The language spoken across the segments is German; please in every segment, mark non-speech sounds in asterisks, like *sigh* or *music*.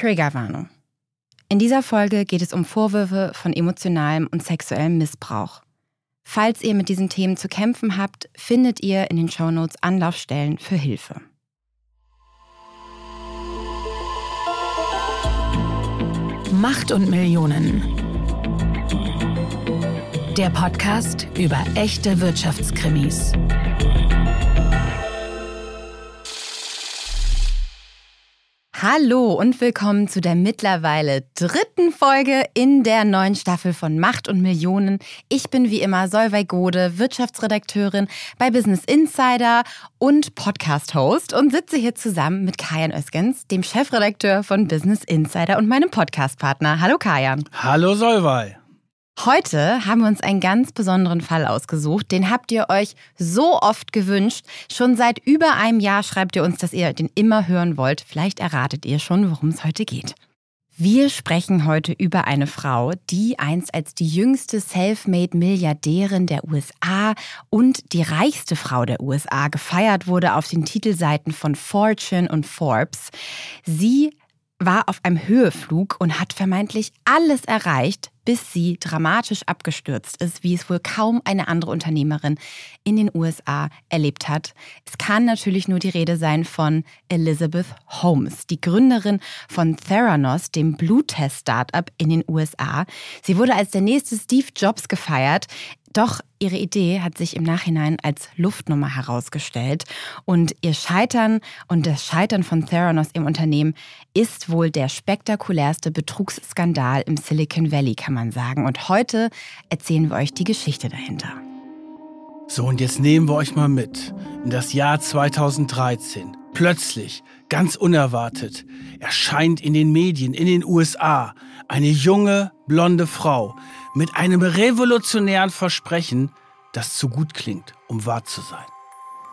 Triggerwarnung. In dieser Folge geht es um Vorwürfe von emotionalem und sexuellem Missbrauch. Falls ihr mit diesen Themen zu kämpfen habt, findet ihr in den Shownotes Anlaufstellen für Hilfe. Macht und Millionen. Der Podcast über echte Wirtschaftskrimis. Hallo und willkommen zu der mittlerweile dritten Folge in der neuen Staffel von Macht und Millionen. Ich bin wie immer Solveig Gode, Wirtschaftsredakteurin bei Business Insider und Podcast-Host und sitze hier zusammen mit Kajan Öskens, dem Chefredakteur von Business Insider und meinem Podcastpartner. Hallo Kajan. Hallo Solveig. Heute haben wir uns einen ganz besonderen Fall ausgesucht. Den habt ihr euch so oft gewünscht. Schon seit über einem Jahr schreibt ihr uns, dass ihr den immer hören wollt. Vielleicht erratet ihr schon, worum es heute geht. Wir sprechen heute über eine Frau, die einst als die jüngste Selfmade-Milliardärin der USA und die reichste Frau der USA gefeiert wurde auf den Titelseiten von Fortune und Forbes. Sie war auf einem Höheflug und hat vermeintlich alles erreicht, bis sie dramatisch abgestürzt ist, wie es wohl kaum eine andere Unternehmerin in den USA erlebt hat. Es kann natürlich nur die Rede sein von Elizabeth Holmes, die Gründerin von Theranos, dem Bluttest-Startup in den USA. Sie wurde als der nächste Steve Jobs gefeiert. Doch ihre Idee hat sich im Nachhinein als Luftnummer herausgestellt. Und ihr Scheitern und das Scheitern von Theranos im Unternehmen ist wohl der spektakulärste Betrugsskandal im Silicon Valley, kann man sagen. Und heute erzählen wir euch die Geschichte dahinter. So, und jetzt nehmen wir euch mal mit in das Jahr 2013. Plötzlich, ganz unerwartet, erscheint in den Medien in den USA eine junge, blonde Frau mit einem revolutionären Versprechen, das zu gut klingt, um wahr zu sein.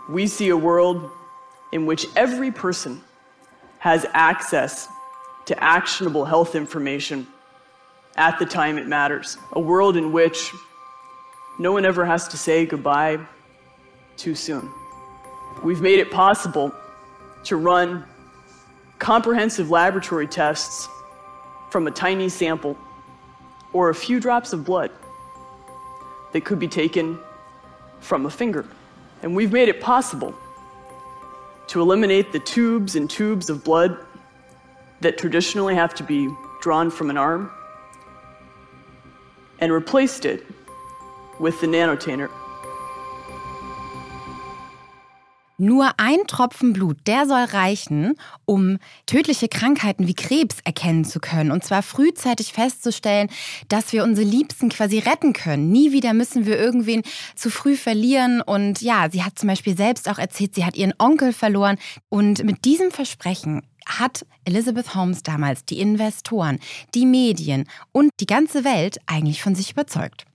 We see a world in which every person has access to actionable health information at the time it matters. A world in which no one ever has to say goodbye too soon. We've made it possible to run comprehensive laboratory tests from a tiny sample or a few drops of blood that could be taken from a finger. And we've made it possible to eliminate the tubes and tubes of blood that traditionally have to be drawn from an arm and replaced it with the nanotainer. Nur ein Tropfen Blut, der soll reichen, um tödliche Krankheiten wie Krebs erkennen zu können. Und zwar frühzeitig festzustellen, dass wir unsere Liebsten quasi retten können. Nie wieder müssen wir irgendwen zu früh verlieren. Und ja, sie hat zum Beispiel selbst auch erzählt, sie hat ihren Onkel verloren. Und mit diesem Versprechen hat Elizabeth Holmes damals die Investoren, die Medien und die ganze Welt eigentlich von sich überzeugt.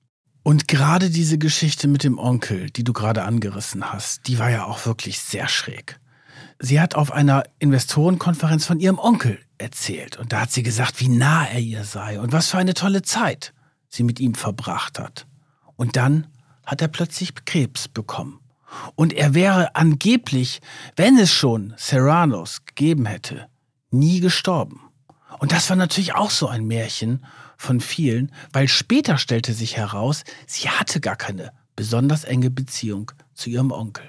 Und gerade diese Geschichte mit dem Onkel, die du gerade angerissen hast, die war ja auch wirklich sehr schräg. Sie hat auf einer Investorenkonferenz von ihrem Onkel erzählt und da hat sie gesagt, wie nah er ihr sei und was für eine tolle Zeit sie mit ihm verbracht hat. Und dann hat er plötzlich Krebs bekommen. Und er wäre angeblich, wenn es schon Serranos gegeben hätte, nie gestorben. Und das war natürlich auch so ein Märchen von vielen, weil später stellte sich heraus, sie hatte gar keine besonders enge Beziehung zu ihrem Onkel.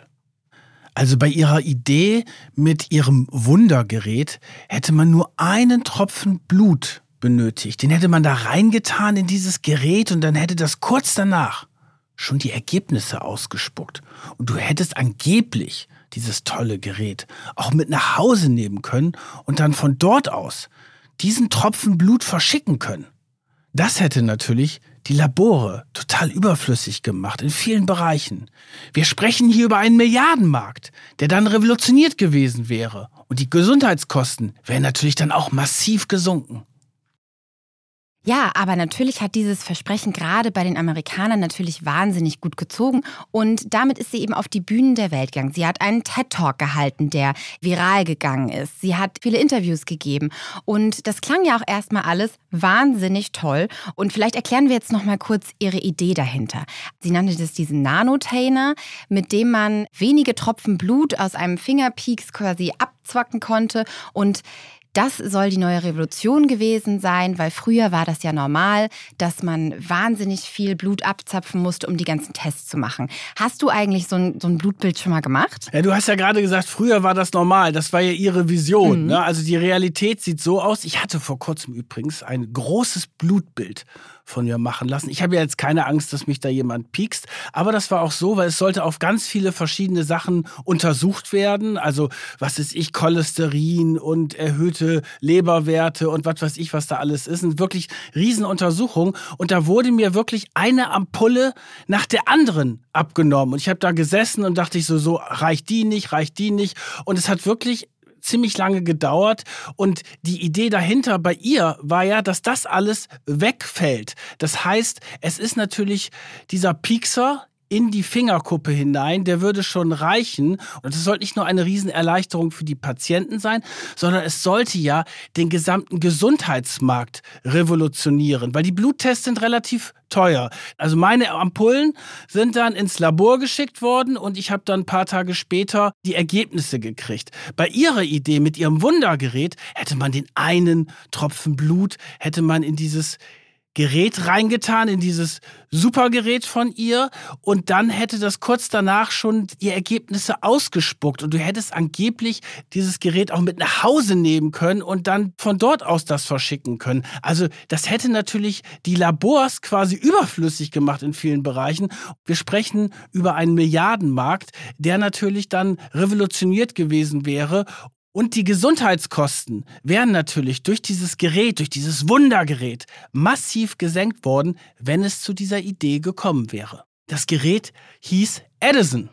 Also bei ihrer Idee mit ihrem Wundergerät hätte man nur einen Tropfen Blut benötigt. Den hätte man da reingetan in dieses Gerät und dann hätte das kurz danach schon die Ergebnisse ausgespuckt. Und du hättest angeblich dieses tolle Gerät auch mit nach Hause nehmen können und dann von dort aus diesen Tropfen Blut verschicken können. Das hätte natürlich die Labore total überflüssig gemacht in vielen Bereichen. Wir sprechen hier über einen Milliardenmarkt, der dann revolutioniert gewesen wäre. Und die Gesundheitskosten wären natürlich dann auch massiv gesunken. Ja, aber natürlich hat dieses Versprechen gerade bei den Amerikanern natürlich wahnsinnig gut gezogen und damit ist sie eben auf die Bühnen der Welt gegangen. Sie hat einen TED-Talk gehalten, der viral gegangen ist. Sie hat viele Interviews gegeben und das klang ja auch erstmal alles wahnsinnig toll und vielleicht erklären wir jetzt noch mal kurz ihre Idee dahinter. Sie nannte das diesen Nanotainer, mit dem man wenige Tropfen Blut aus einem Fingerpieks quasi abzwacken konnte und Das soll die neue Revolution gewesen sein, weil früher war das ja normal, dass man wahnsinnig viel Blut abzapfen musste, um die ganzen Tests zu machen. Hast du eigentlich so ein, so ein Blutbild schon mal gemacht? Ja, du hast ja gerade gesagt, früher war das normal. Das war ja ihre Vision. Mhm. Ne? Also die Realität sieht so aus. Ich hatte vor kurzem übrigens ein großes Blutbild von mir machen lassen. Ich habe ja jetzt keine Angst, dass mich da jemand piekst, aber das war auch so, weil es sollte auf ganz viele verschiedene Sachen untersucht werden. Also, was ist ich, Cholesterin und erhöhte Leberwerte und was weiß ich, was da alles ist. Und wirklich Riesenuntersuchungen. Und da wurde mir wirklich eine Ampulle nach der anderen abgenommen. Und ich habe da gesessen und dachte ich so, so reicht die nicht, reicht die nicht. Und es hat wirklich ziemlich lange gedauert. Und die Idee dahinter bei ihr war ja, dass das alles wegfällt. Das heißt, es ist natürlich dieser Piekser, in die Fingerkuppe hinein, der würde schon reichen. Und es sollte nicht nur eine Riesenerleichterung für die Patienten sein, sondern es sollte ja den gesamten Gesundheitsmarkt revolutionieren, weil die Bluttests sind relativ teuer. Also meine Ampullen sind dann ins Labor geschickt worden und ich habe dann ein paar Tage später die Ergebnisse gekriegt. Bei ihrer Idee mit ihrem Wundergerät hätte man den einen Tropfen Blut, hätte man in dieses Gerät reingetan, in dieses Supergerät von ihr und dann hätte das kurz danach schon die Ergebnisse ausgespuckt und du hättest angeblich dieses Gerät auch mit nach Hause nehmen können und dann von dort aus das verschicken können. Also das hätte natürlich die Labors quasi überflüssig gemacht in vielen Bereichen. Wir sprechen über einen Milliardenmarkt, der natürlich dann revolutioniert gewesen wäre und die Gesundheitskosten wären natürlich durch dieses Gerät, durch dieses Wundergerät massiv gesenkt worden, wenn es zu dieser Idee gekommen wäre. Das Gerät hieß Edison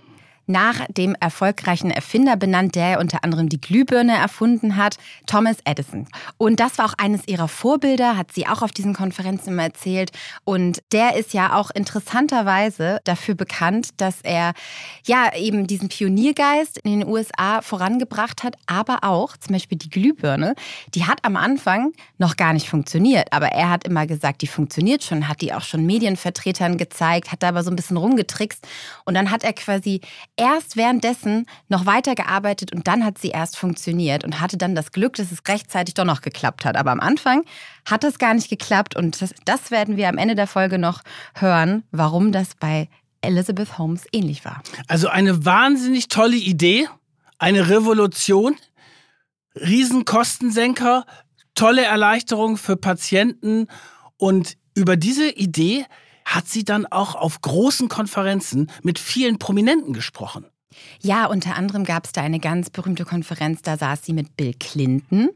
nach dem erfolgreichen Erfinder benannt, der unter anderem die Glühbirne erfunden hat, Thomas Edison. Und das war auch eines ihrer Vorbilder, hat sie auch auf diesen Konferenzen immer erzählt. Und der ist ja auch interessanterweise dafür bekannt, dass er ja eben diesen Pioniergeist in den USA vorangebracht hat, aber auch zum Beispiel die Glühbirne, die hat am Anfang noch gar nicht funktioniert. Aber er hat immer gesagt, die funktioniert schon, hat die auch schon Medienvertretern gezeigt, hat da aber so ein bisschen rumgetrickst. Und dann hat er quasi erst währenddessen noch weitergearbeitet und dann hat sie erst funktioniert und hatte dann das Glück, dass es rechtzeitig doch noch geklappt hat. Aber am Anfang hat es gar nicht geklappt und das, das werden wir am Ende der Folge noch hören, warum das bei Elizabeth Holmes ähnlich war. Also eine wahnsinnig tolle Idee, eine Revolution, Riesenkostensenker, tolle Erleichterung für Patienten und über diese Idee hat sie dann auch auf großen Konferenzen mit vielen Prominenten gesprochen. Ja, unter anderem gab es da eine ganz berühmte Konferenz, da saß sie mit Bill Clinton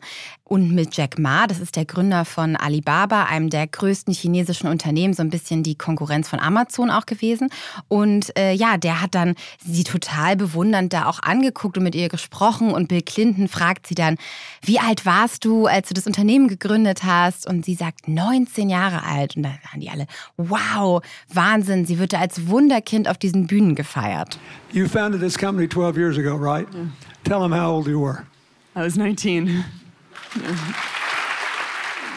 und mit Jack Ma, das ist der Gründer von Alibaba, einem der größten chinesischen Unternehmen, so ein bisschen die Konkurrenz von Amazon auch gewesen. Und äh, ja, der hat dann sie total bewundernd da auch angeguckt und mit ihr gesprochen. Und Bill Clinton fragt sie dann, wie alt warst du, als du das Unternehmen gegründet hast? Und sie sagt 19 Jahre alt. Und da waren die alle, wow, Wahnsinn, sie wird da als Wunderkind auf diesen Bühnen gefeiert. You founded this company 12 years ago, right? Yeah. Tell them how old you were. I was 19.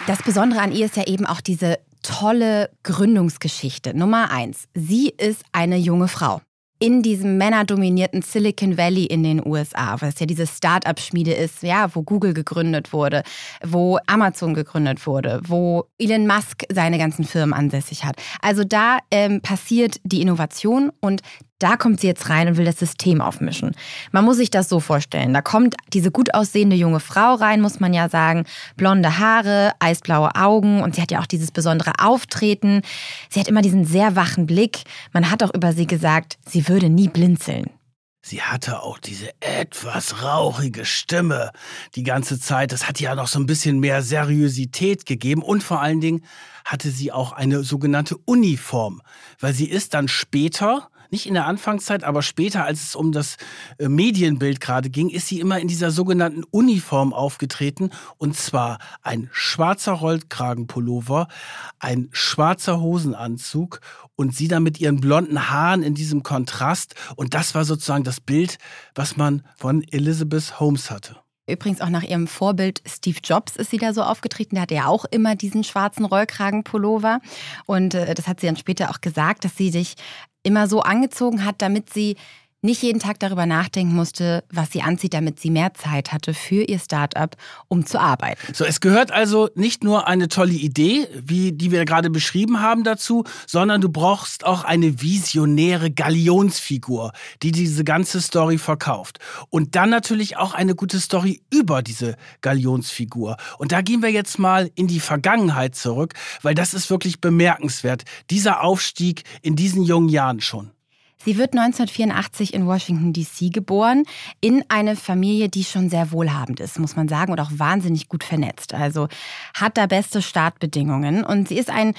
Das Besondere an ihr ist ja eben auch diese tolle Gründungsgeschichte. Nummer eins, sie ist eine junge Frau in diesem männerdominierten Silicon Valley in den USA, was ja diese Start-up-Schmiede ist, ja, wo Google gegründet wurde, wo Amazon gegründet wurde, wo Elon Musk seine ganzen Firmen ansässig hat. Also da ähm, passiert die Innovation und da kommt sie jetzt rein und will das System aufmischen. Man muss sich das so vorstellen. Da kommt diese gut aussehende junge Frau rein, muss man ja sagen. Blonde Haare, eisblaue Augen und sie hat ja auch dieses besondere Auftreten. Sie hat immer diesen sehr wachen Blick. Man hat auch über sie gesagt, sie würde nie blinzeln. Sie hatte auch diese etwas rauchige Stimme die ganze Zeit. Das hat ja noch so ein bisschen mehr Seriosität gegeben und vor allen Dingen hatte sie auch eine sogenannte Uniform, weil sie ist dann später nicht in der Anfangszeit, aber später, als es um das äh, Medienbild gerade ging, ist sie immer in dieser sogenannten Uniform aufgetreten. Und zwar ein schwarzer Rollkragenpullover, ein schwarzer Hosenanzug und sie dann mit ihren blonden Haaren in diesem Kontrast. Und das war sozusagen das Bild, was man von Elizabeth Holmes hatte. Übrigens auch nach ihrem Vorbild Steve Jobs ist sie da so aufgetreten. Der hatte ja auch immer diesen schwarzen Rollkragenpullover. Und äh, das hat sie dann später auch gesagt, dass sie sich immer so angezogen hat, damit sie nicht jeden Tag darüber nachdenken musste, was sie anzieht, damit sie mehr Zeit hatte für ihr Startup, um zu arbeiten. So, es gehört also nicht nur eine tolle Idee, wie die wir gerade beschrieben haben dazu, sondern du brauchst auch eine visionäre Galionsfigur, die diese ganze Story verkauft. Und dann natürlich auch eine gute Story über diese Galionsfigur. Und da gehen wir jetzt mal in die Vergangenheit zurück, weil das ist wirklich bemerkenswert. Dieser Aufstieg in diesen jungen Jahren schon. Sie wird 1984 in Washington, D.C. geboren, in eine Familie, die schon sehr wohlhabend ist, muss man sagen, und auch wahnsinnig gut vernetzt. Also hat da beste Startbedingungen. Und sie ist ein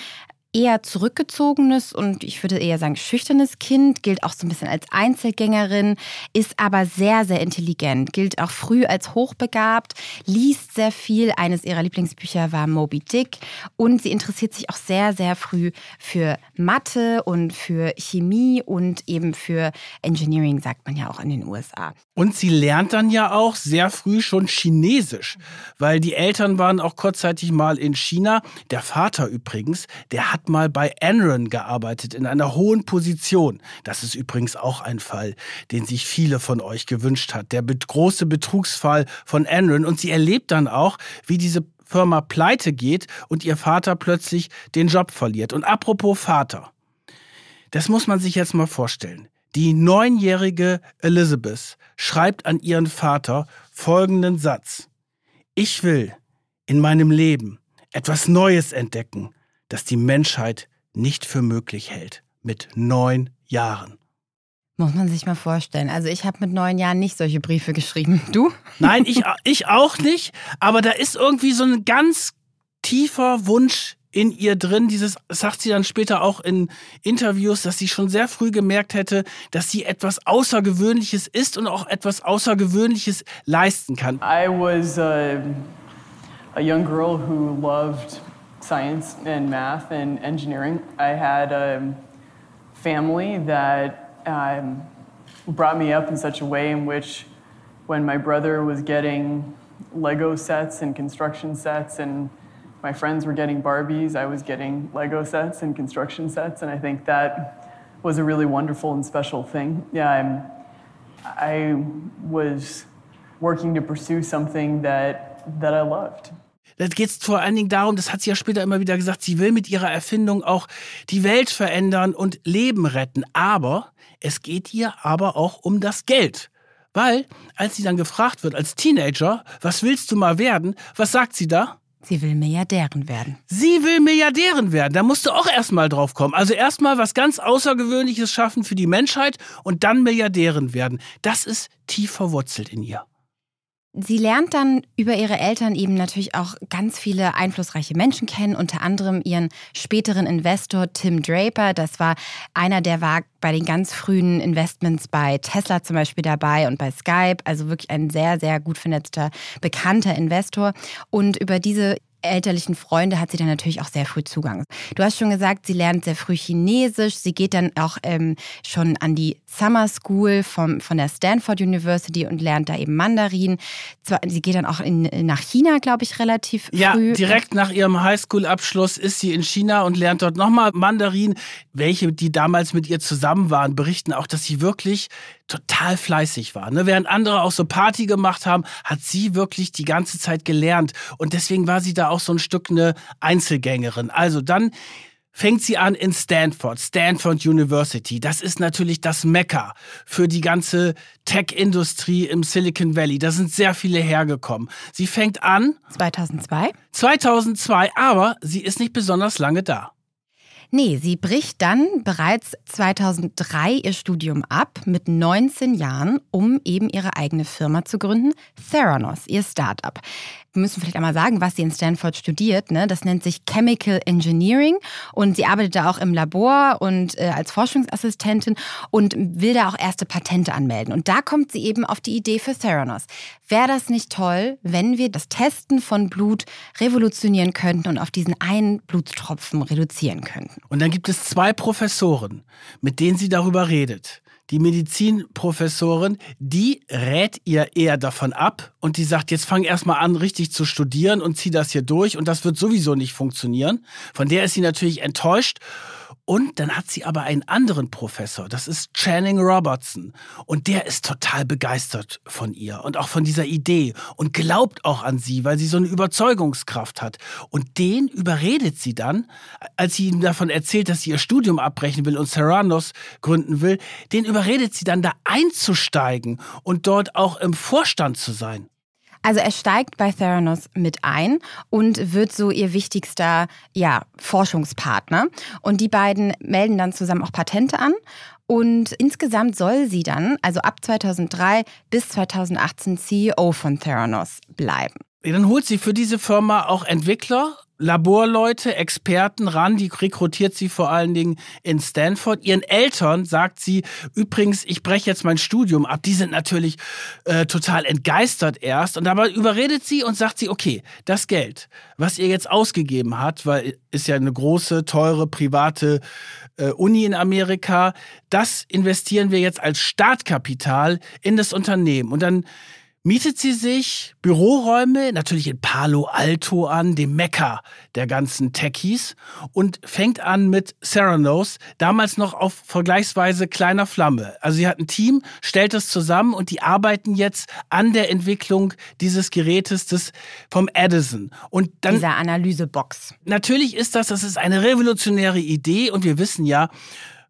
eher zurückgezogenes und ich würde eher sagen schüchternes Kind, gilt auch so ein bisschen als Einzelgängerin, ist aber sehr, sehr intelligent, gilt auch früh als hochbegabt, liest sehr viel. Eines ihrer Lieblingsbücher war Moby Dick und sie interessiert sich auch sehr, sehr früh für Mathe und für Chemie und eben für Engineering, sagt man ja auch in den USA. Und sie lernt dann ja auch sehr früh schon Chinesisch, weil die Eltern waren auch kurzzeitig mal in China. Der Vater übrigens, der hat mal bei Enron gearbeitet, in einer hohen Position. Das ist übrigens auch ein Fall, den sich viele von euch gewünscht hat. Der große Betrugsfall von Enron. Und sie erlebt dann auch, wie diese Firma pleite geht und ihr Vater plötzlich den Job verliert. Und apropos Vater. Das muss man sich jetzt mal vorstellen. Die neunjährige Elizabeth schreibt an ihren Vater folgenden Satz. Ich will in meinem Leben etwas Neues entdecken, das die Menschheit nicht für möglich hält. Mit neun Jahren. Muss man sich mal vorstellen. Also ich habe mit neun Jahren nicht solche Briefe geschrieben. *laughs* Du? Nein, ich, ich auch nicht. Aber da ist irgendwie so ein ganz tiefer Wunsch in ihr drin. Dieses sagt sie dann später auch in Interviews, dass sie schon sehr früh gemerkt hätte, dass sie etwas Außergewöhnliches ist und auch etwas Außergewöhnliches leisten kann. I was a, a young girl who loved science and math and engineering. I had a family that um, brought me up in such a way in which when my brother was getting Lego sets and construction sets and my friends were getting Barbies, I was getting Lego sets and construction sets, and I think that was a really wonderful and special thing. Yeah, I'm, I was working to pursue something that, that I loved. Da geht es vor allen Dingen darum, das hat sie ja später immer wieder gesagt, sie will mit ihrer Erfindung auch die Welt verändern und Leben retten. Aber es geht ihr aber auch um das Geld. Weil, als sie dann gefragt wird als Teenager, was willst du mal werden, was sagt sie da? Sie will Milliardärin werden. Sie will Milliardärin werden. Da musst du auch erstmal drauf kommen. Also erstmal was ganz Außergewöhnliches schaffen für die Menschheit und dann Milliardärin werden. Das ist tief verwurzelt in ihr. Sie lernt dann über ihre Eltern eben natürlich auch ganz viele einflussreiche Menschen kennen, unter anderem ihren späteren Investor Tim Draper. Das war einer, der war bei den ganz frühen Investments bei Tesla zum Beispiel dabei und bei Skype. Also wirklich ein sehr, sehr gut vernetzter, bekannter Investor. Und über diese elterlichen Freunde hat sie dann natürlich auch sehr früh Zugang. Du hast schon gesagt, sie lernt sehr früh Chinesisch. Sie geht dann auch ähm, schon an die Summer School vom, von der Stanford University und lernt da eben Mandarin. Sie geht dann auch in, nach China, glaube ich, relativ früh. Ja, direkt nach ihrem Highschool-Abschluss ist sie in China und lernt dort nochmal Mandarin. Welche, die damals mit ihr zusammen waren, berichten auch, dass sie wirklich total fleißig war. Ne? Während andere auch so Party gemacht haben, hat sie wirklich die ganze Zeit gelernt. Und deswegen war sie da auch so ein Stück eine Einzelgängerin. Also dann fängt sie an in Stanford, Stanford University. Das ist natürlich das Mekka für die ganze Tech-Industrie im Silicon Valley. Da sind sehr viele hergekommen. Sie fängt an 2002. 2002, aber sie ist nicht besonders lange da. Nee, sie bricht dann bereits 2003 ihr Studium ab mit 19 Jahren, um eben ihre eigene Firma zu gründen, Theranos, ihr Startup wir müssen vielleicht einmal sagen, was sie in Stanford studiert. Ne? Das nennt sich Chemical Engineering und sie arbeitet da auch im Labor und äh, als Forschungsassistentin und will da auch erste Patente anmelden. Und da kommt sie eben auf die Idee für Theranos. Wäre das nicht toll, wenn wir das Testen von Blut revolutionieren könnten und auf diesen einen Blutstropfen reduzieren könnten? Und dann gibt es zwei Professoren, mit denen sie darüber redet die Medizinprofessorin, die rät ihr eher davon ab und die sagt, jetzt fang erstmal an, richtig zu studieren und zieh das hier durch und das wird sowieso nicht funktionieren. Von der ist sie natürlich enttäuscht Und dann hat sie aber einen anderen Professor, das ist Channing Robertson. Und der ist total begeistert von ihr und auch von dieser Idee und glaubt auch an sie, weil sie so eine Überzeugungskraft hat. Und den überredet sie dann, als sie ihm davon erzählt, dass sie ihr Studium abbrechen will und Serranos gründen will, den überredet sie dann da einzusteigen und dort auch im Vorstand zu sein. Also er steigt bei Theranos mit ein und wird so ihr wichtigster ja, Forschungspartner. Und die beiden melden dann zusammen auch Patente an. Und insgesamt soll sie dann, also ab 2003 bis 2018, CEO von Theranos bleiben. Dann holt sie für diese Firma auch Entwickler Laborleute, Experten ran, die rekrutiert sie vor allen Dingen in Stanford. Ihren Eltern sagt sie, übrigens, ich breche jetzt mein Studium ab. Die sind natürlich äh, total entgeistert erst. Und dabei überredet sie und sagt sie, okay, das Geld, was ihr jetzt ausgegeben habt, weil ist ja eine große, teure, private äh, Uni in Amerika, das investieren wir jetzt als Startkapital in das Unternehmen. Und dann mietet sie sich Büroräume, natürlich in Palo Alto an, dem Mekka der ganzen Techies, und fängt an mit Theranos, damals noch auf vergleichsweise kleiner Flamme. Also sie hat ein Team, stellt es zusammen und die arbeiten jetzt an der Entwicklung dieses Gerätes des, vom Edison. Und dann, Dieser Analysebox. Natürlich ist das, das ist eine revolutionäre Idee und wir wissen ja,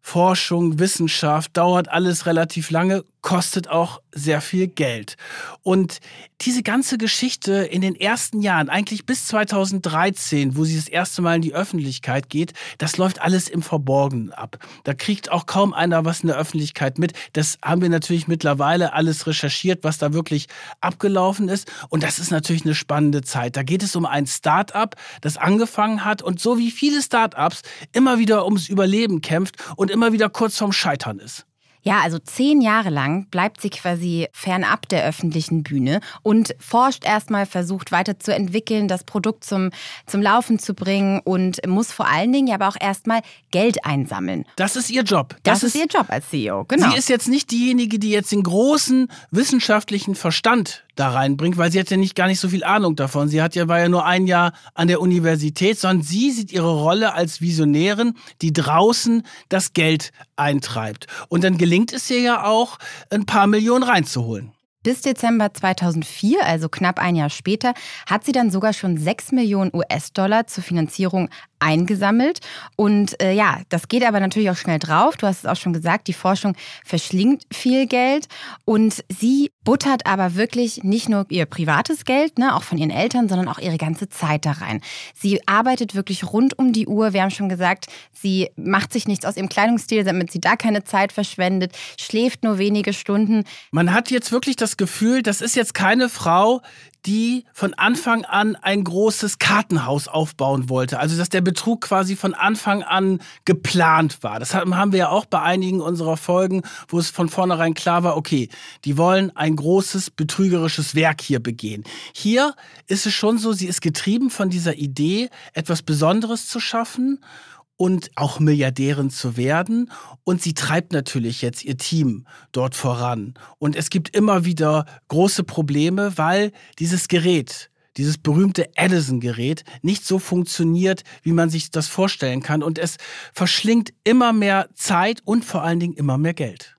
Forschung, Wissenschaft dauert alles relativ lange, kostet auch sehr viel Geld. Und diese ganze Geschichte in den ersten Jahren, eigentlich bis 2013, wo sie das erste Mal in die Öffentlichkeit geht, das läuft alles im Verborgenen ab. Da kriegt auch kaum einer was in der Öffentlichkeit mit. Das haben wir natürlich mittlerweile alles recherchiert, was da wirklich abgelaufen ist. Und das ist natürlich eine spannende Zeit. Da geht es um ein Start-up, das angefangen hat und so wie viele Start-ups immer wieder ums Überleben kämpft und immer wieder kurz vorm Scheitern ist. Ja, also zehn Jahre lang bleibt sie quasi fernab der öffentlichen Bühne und forscht erstmal, versucht weiterzuentwickeln, das Produkt zum, zum Laufen zu bringen und muss vor allen Dingen aber auch erstmal Geld einsammeln. Das ist ihr Job. Das, das ist, ist ihr Job als CEO, genau. Sie ist jetzt nicht diejenige, die jetzt den großen wissenschaftlichen Verstand da reinbringt, weil sie hat ja nicht gar nicht so viel Ahnung davon. Sie hat ja war ja nur ein Jahr an der Universität, sondern sie sieht ihre Rolle als Visionärin, die draußen das Geld eintreibt. Und dann gelingt es ihr ja auch, ein paar Millionen reinzuholen. Bis Dezember 2004, also knapp ein Jahr später, hat sie dann sogar schon 6 Millionen US-Dollar zur Finanzierung eingesammelt. Und äh, ja, das geht aber natürlich auch schnell drauf. Du hast es auch schon gesagt, die Forschung verschlingt viel Geld und sie buttert aber wirklich nicht nur ihr privates Geld, ne, auch von ihren Eltern, sondern auch ihre ganze Zeit da rein. Sie arbeitet wirklich rund um die Uhr. Wir haben schon gesagt, sie macht sich nichts aus ihrem Kleidungsstil, damit sie da keine Zeit verschwendet, schläft nur wenige Stunden. Man hat jetzt wirklich das Gefühl, das ist jetzt keine Frau, die von Anfang an ein großes Kartenhaus aufbauen wollte. Also dass der Betrug quasi von Anfang an geplant war. Das haben wir ja auch bei einigen unserer Folgen, wo es von vornherein klar war, okay, die wollen ein großes betrügerisches Werk hier begehen. Hier ist es schon so, sie ist getrieben von dieser Idee, etwas Besonderes zu schaffen und auch Milliardärin zu werden. Und sie treibt natürlich jetzt ihr Team dort voran. Und es gibt immer wieder große Probleme, weil dieses Gerät, dieses berühmte Edison-Gerät nicht so funktioniert, wie man sich das vorstellen kann. Und es verschlingt immer mehr Zeit und vor allen Dingen immer mehr Geld.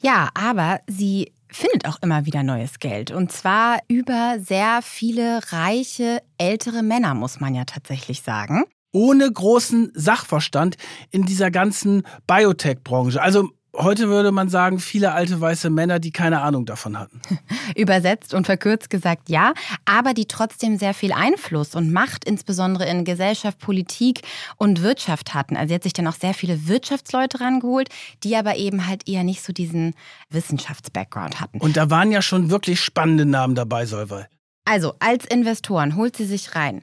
Ja, aber sie findet auch immer wieder neues Geld. Und zwar über sehr viele reiche, ältere Männer, muss man ja tatsächlich sagen ohne großen Sachverstand in dieser ganzen Biotech-Branche. Also Heute würde man sagen, viele alte weiße Männer, die keine Ahnung davon hatten. *laughs* Übersetzt und verkürzt gesagt ja, aber die trotzdem sehr viel Einfluss und Macht insbesondere in Gesellschaft, Politik und Wirtschaft hatten. Also sie hat sich dann auch sehr viele Wirtschaftsleute rangeholt, die aber eben halt eher nicht so diesen Wissenschafts-Background hatten. Und da waren ja schon wirklich spannende Namen dabei, Solveig. Also als Investoren holt sie sich rein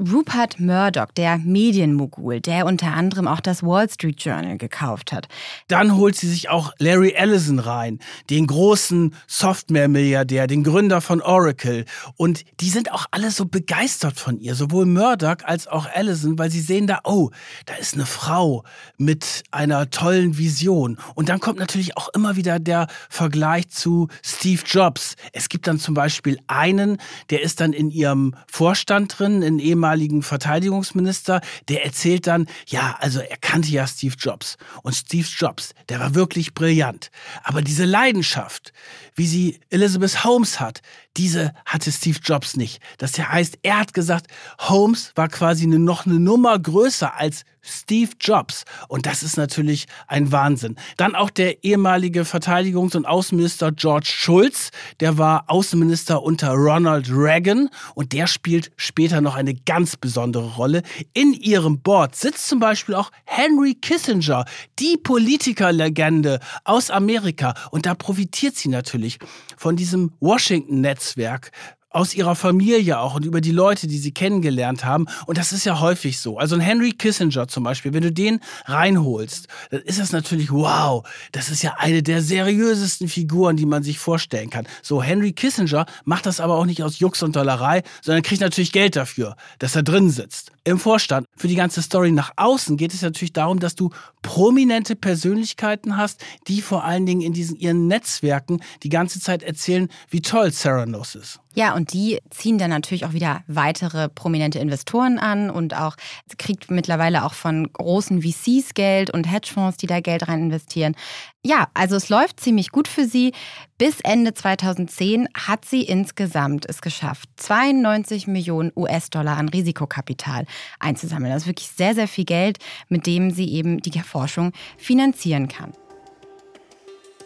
Rupert Murdoch, der Medienmogul, der unter anderem auch das Wall Street Journal gekauft hat. Dann holt sie sich auch Larry Ellison rein, den großen Software-Milliardär, den Gründer von Oracle. Und die sind auch alle so begeistert von ihr, sowohl Murdoch als auch Ellison, weil sie sehen da, oh, da ist eine Frau mit einer tollen Vision. Und dann kommt natürlich auch immer wieder der Vergleich zu Steve Jobs. Es gibt dann zum Beispiel einen, der ist dann in ihrem Vorstand drin, in ehemaligen ehemaligen Verteidigungsminister, der erzählt dann, ja, also er kannte ja Steve Jobs. Und Steve Jobs, der war wirklich brillant. Aber diese Leidenschaft, wie sie Elizabeth Holmes hat, diese hatte Steve Jobs nicht. Das heißt, er hat gesagt, Holmes war quasi noch eine Nummer größer als Steve Jobs. Und das ist natürlich ein Wahnsinn. Dann auch der ehemalige Verteidigungs- und Außenminister George Schulz, der war Außenminister unter Ronald Reagan und der spielt später noch eine ganz besondere Rolle. In ihrem Board sitzt zum Beispiel auch Henry Kissinger, die Politikerlegende aus Amerika. Und da profitiert sie natürlich von diesem Washington-Netzwerk, aus ihrer Familie auch und über die Leute, die sie kennengelernt haben. Und das ist ja häufig so. Also ein Henry Kissinger zum Beispiel, wenn du den reinholst, dann ist das natürlich, wow, das ist ja eine der seriösesten Figuren, die man sich vorstellen kann. So, Henry Kissinger macht das aber auch nicht aus Jux und Dollerei, sondern kriegt natürlich Geld dafür, dass er drin sitzt. Im Vorstand. Für die ganze Story nach außen geht es natürlich darum, dass du prominente Persönlichkeiten hast, die vor allen Dingen in diesen ihren Netzwerken die ganze Zeit erzählen, wie toll Theranos ist. Ja, und die ziehen dann natürlich auch wieder weitere prominente Investoren an und auch kriegt mittlerweile auch von großen VCs Geld und Hedgefonds, die da Geld rein investieren. Ja, also es läuft ziemlich gut für sie. Bis Ende 2010 hat sie insgesamt es geschafft, 92 Millionen US-Dollar an Risikokapital einzusammeln. Das ist wirklich sehr, sehr viel Geld, mit dem sie eben die Forschung finanzieren kann.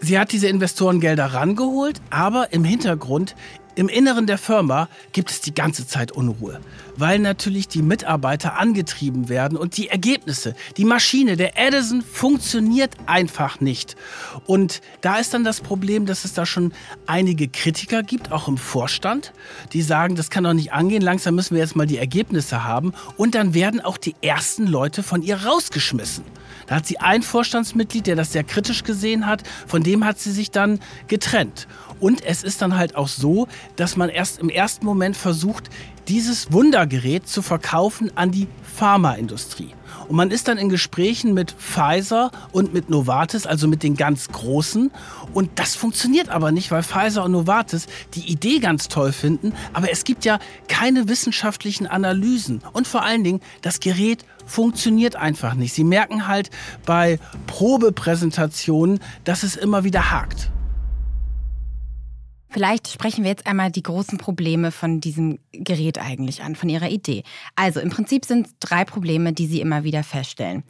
Sie hat diese Investorengelder rangeholt, aber im Hintergrund im Inneren der Firma gibt es die ganze Zeit Unruhe, weil natürlich die Mitarbeiter angetrieben werden und die Ergebnisse, die Maschine, der Edison funktioniert einfach nicht. Und da ist dann das Problem, dass es da schon einige Kritiker gibt, auch im Vorstand, die sagen, das kann doch nicht angehen, langsam müssen wir jetzt mal die Ergebnisse haben. Und dann werden auch die ersten Leute von ihr rausgeschmissen. Da hat sie ein Vorstandsmitglied, der das sehr kritisch gesehen hat, von dem hat sie sich dann getrennt. Und es ist dann halt auch so, dass man erst im ersten Moment versucht, dieses Wundergerät zu verkaufen an die Pharmaindustrie. Und man ist dann in Gesprächen mit Pfizer und mit Novartis, also mit den ganz Großen. Und das funktioniert aber nicht, weil Pfizer und Novartis die Idee ganz toll finden. Aber es gibt ja keine wissenschaftlichen Analysen. Und vor allen Dingen, das Gerät funktioniert einfach nicht. Sie merken halt bei Probepräsentationen, dass es immer wieder hakt. Vielleicht sprechen wir jetzt einmal die großen Probleme von diesem Gerät eigentlich an, von Ihrer Idee. Also im Prinzip sind es drei Probleme, die Sie immer wieder feststellen.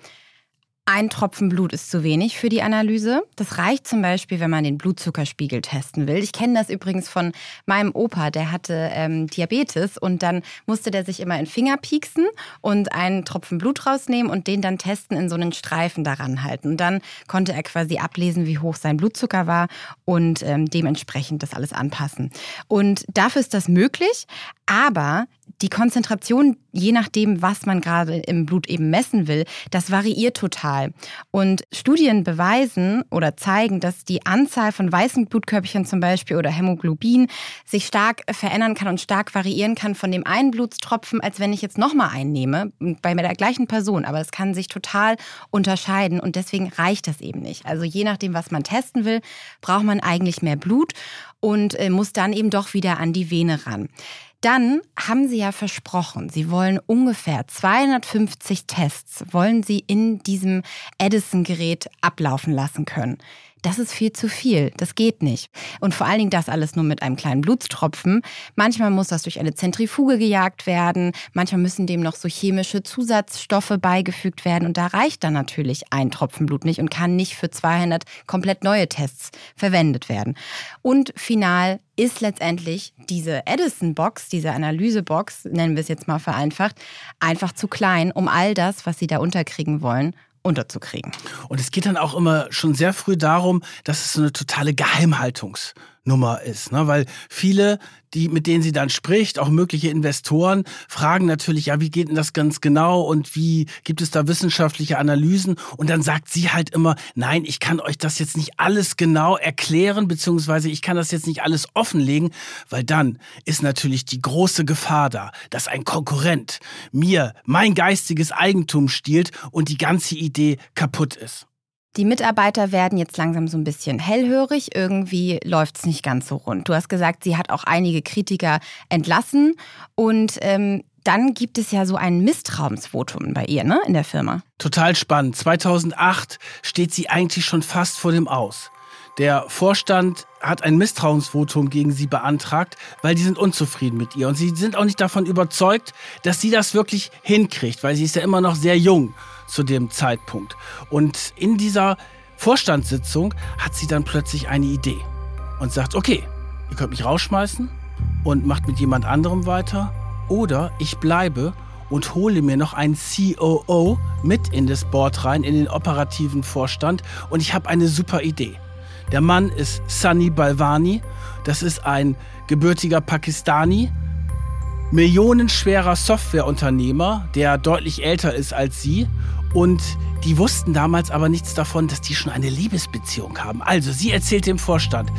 Ein Tropfen Blut ist zu wenig für die Analyse. Das reicht zum Beispiel, wenn man den Blutzuckerspiegel testen will. Ich kenne das übrigens von meinem Opa, der hatte ähm, Diabetes und dann musste der sich immer in Finger pieksen und einen Tropfen Blut rausnehmen und den dann testen in so einen Streifen daran halten. Und dann konnte er quasi ablesen, wie hoch sein Blutzucker war und ähm, dementsprechend das alles anpassen. Und dafür ist das möglich, aber die Konzentration, je nachdem, was man gerade im Blut eben messen will, das variiert total. Und Studien beweisen oder zeigen, dass die Anzahl von weißen Blutkörperchen zum Beispiel oder Hämoglobin sich stark verändern kann und stark variieren kann von dem einen Blutstropfen, als wenn ich jetzt nochmal einnehme, bei der gleichen Person. Aber es kann sich total unterscheiden und deswegen reicht das eben nicht. Also je nachdem, was man testen will, braucht man eigentlich mehr Blut und äh, muss dann eben doch wieder an die Vene ran. Dann haben Sie ja versprochen, Sie wollen ungefähr 250 Tests, wollen Sie in diesem Edison-Gerät ablaufen lassen können. Das ist viel zu viel. Das geht nicht. Und vor allen Dingen das alles nur mit einem kleinen Blutstropfen. Manchmal muss das durch eine Zentrifuge gejagt werden. Manchmal müssen dem noch so chemische Zusatzstoffe beigefügt werden. Und da reicht dann natürlich ein Tropfen Blut nicht und kann nicht für 200 komplett neue Tests verwendet werden. Und final ist letztendlich diese Edison-Box, diese Analyse-Box, nennen wir es jetzt mal vereinfacht, einfach zu klein, um all das, was Sie da unterkriegen wollen, unterzukriegen. Und es geht dann auch immer schon sehr früh darum, dass es so eine totale Geheimhaltungs- Nummer ist. Ne? Weil viele, die, mit denen sie dann spricht, auch mögliche Investoren, fragen natürlich, ja, wie geht denn das ganz genau und wie gibt es da wissenschaftliche Analysen? Und dann sagt sie halt immer, nein, ich kann euch das jetzt nicht alles genau erklären, beziehungsweise ich kann das jetzt nicht alles offenlegen, weil dann ist natürlich die große Gefahr da, dass ein Konkurrent mir mein geistiges Eigentum stiehlt und die ganze Idee kaputt ist. Die Mitarbeiter werden jetzt langsam so ein bisschen hellhörig. Irgendwie läuft es nicht ganz so rund. Du hast gesagt, sie hat auch einige Kritiker entlassen und ähm, dann gibt es ja so ein Misstrauensvotum bei ihr, ne, in der Firma. Total spannend. 2008 steht sie eigentlich schon fast vor dem Aus. Der Vorstand hat ein Misstrauensvotum gegen sie beantragt, weil die sind unzufrieden mit ihr. Und sie sind auch nicht davon überzeugt, dass sie das wirklich hinkriegt, weil sie ist ja immer noch sehr jung zu dem Zeitpunkt. Und in dieser Vorstandssitzung hat sie dann plötzlich eine Idee und sagt, okay, ihr könnt mich rausschmeißen und macht mit jemand anderem weiter oder ich bleibe und hole mir noch einen COO mit in das Board rein, in den operativen Vorstand und ich habe eine super Idee. Der Mann ist Sunny Balwani. Das ist ein gebürtiger Pakistani, millionenschwerer Softwareunternehmer, der deutlich älter ist als sie. Und die wussten damals aber nichts davon, dass die schon eine Liebesbeziehung haben. Also, sie erzählt dem Vorstand,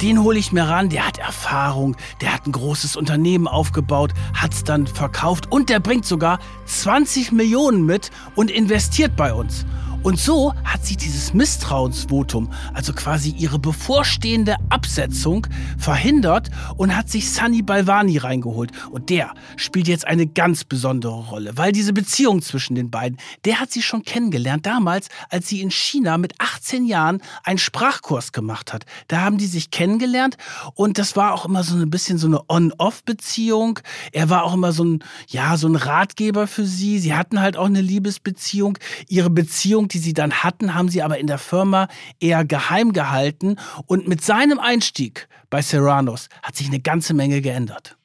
den hole ich mir ran, der hat Erfahrung, der hat ein großes Unternehmen aufgebaut, hat es dann verkauft und der bringt sogar 20 Millionen mit und investiert bei uns. Und so hat sie dieses Misstrauensvotum, also quasi ihre bevorstehende Absetzung, verhindert und hat sich Sunny Balvani reingeholt. Und der spielt jetzt eine ganz besondere Rolle, weil diese Beziehung zwischen den beiden, der hat sie schon kennengelernt damals, als sie in China mit 18 Jahren einen Sprachkurs gemacht hat. Da haben die sich kennengelernt und das war auch immer so ein bisschen so eine On-Off-Beziehung. Er war auch immer so ein, ja, so ein Ratgeber für sie. Sie hatten halt auch eine Liebesbeziehung. Ihre Beziehung die sie dann hatten, haben sie aber in der Firma eher geheim gehalten. Und mit seinem Einstieg bei Serranos hat sich eine ganze Menge geändert.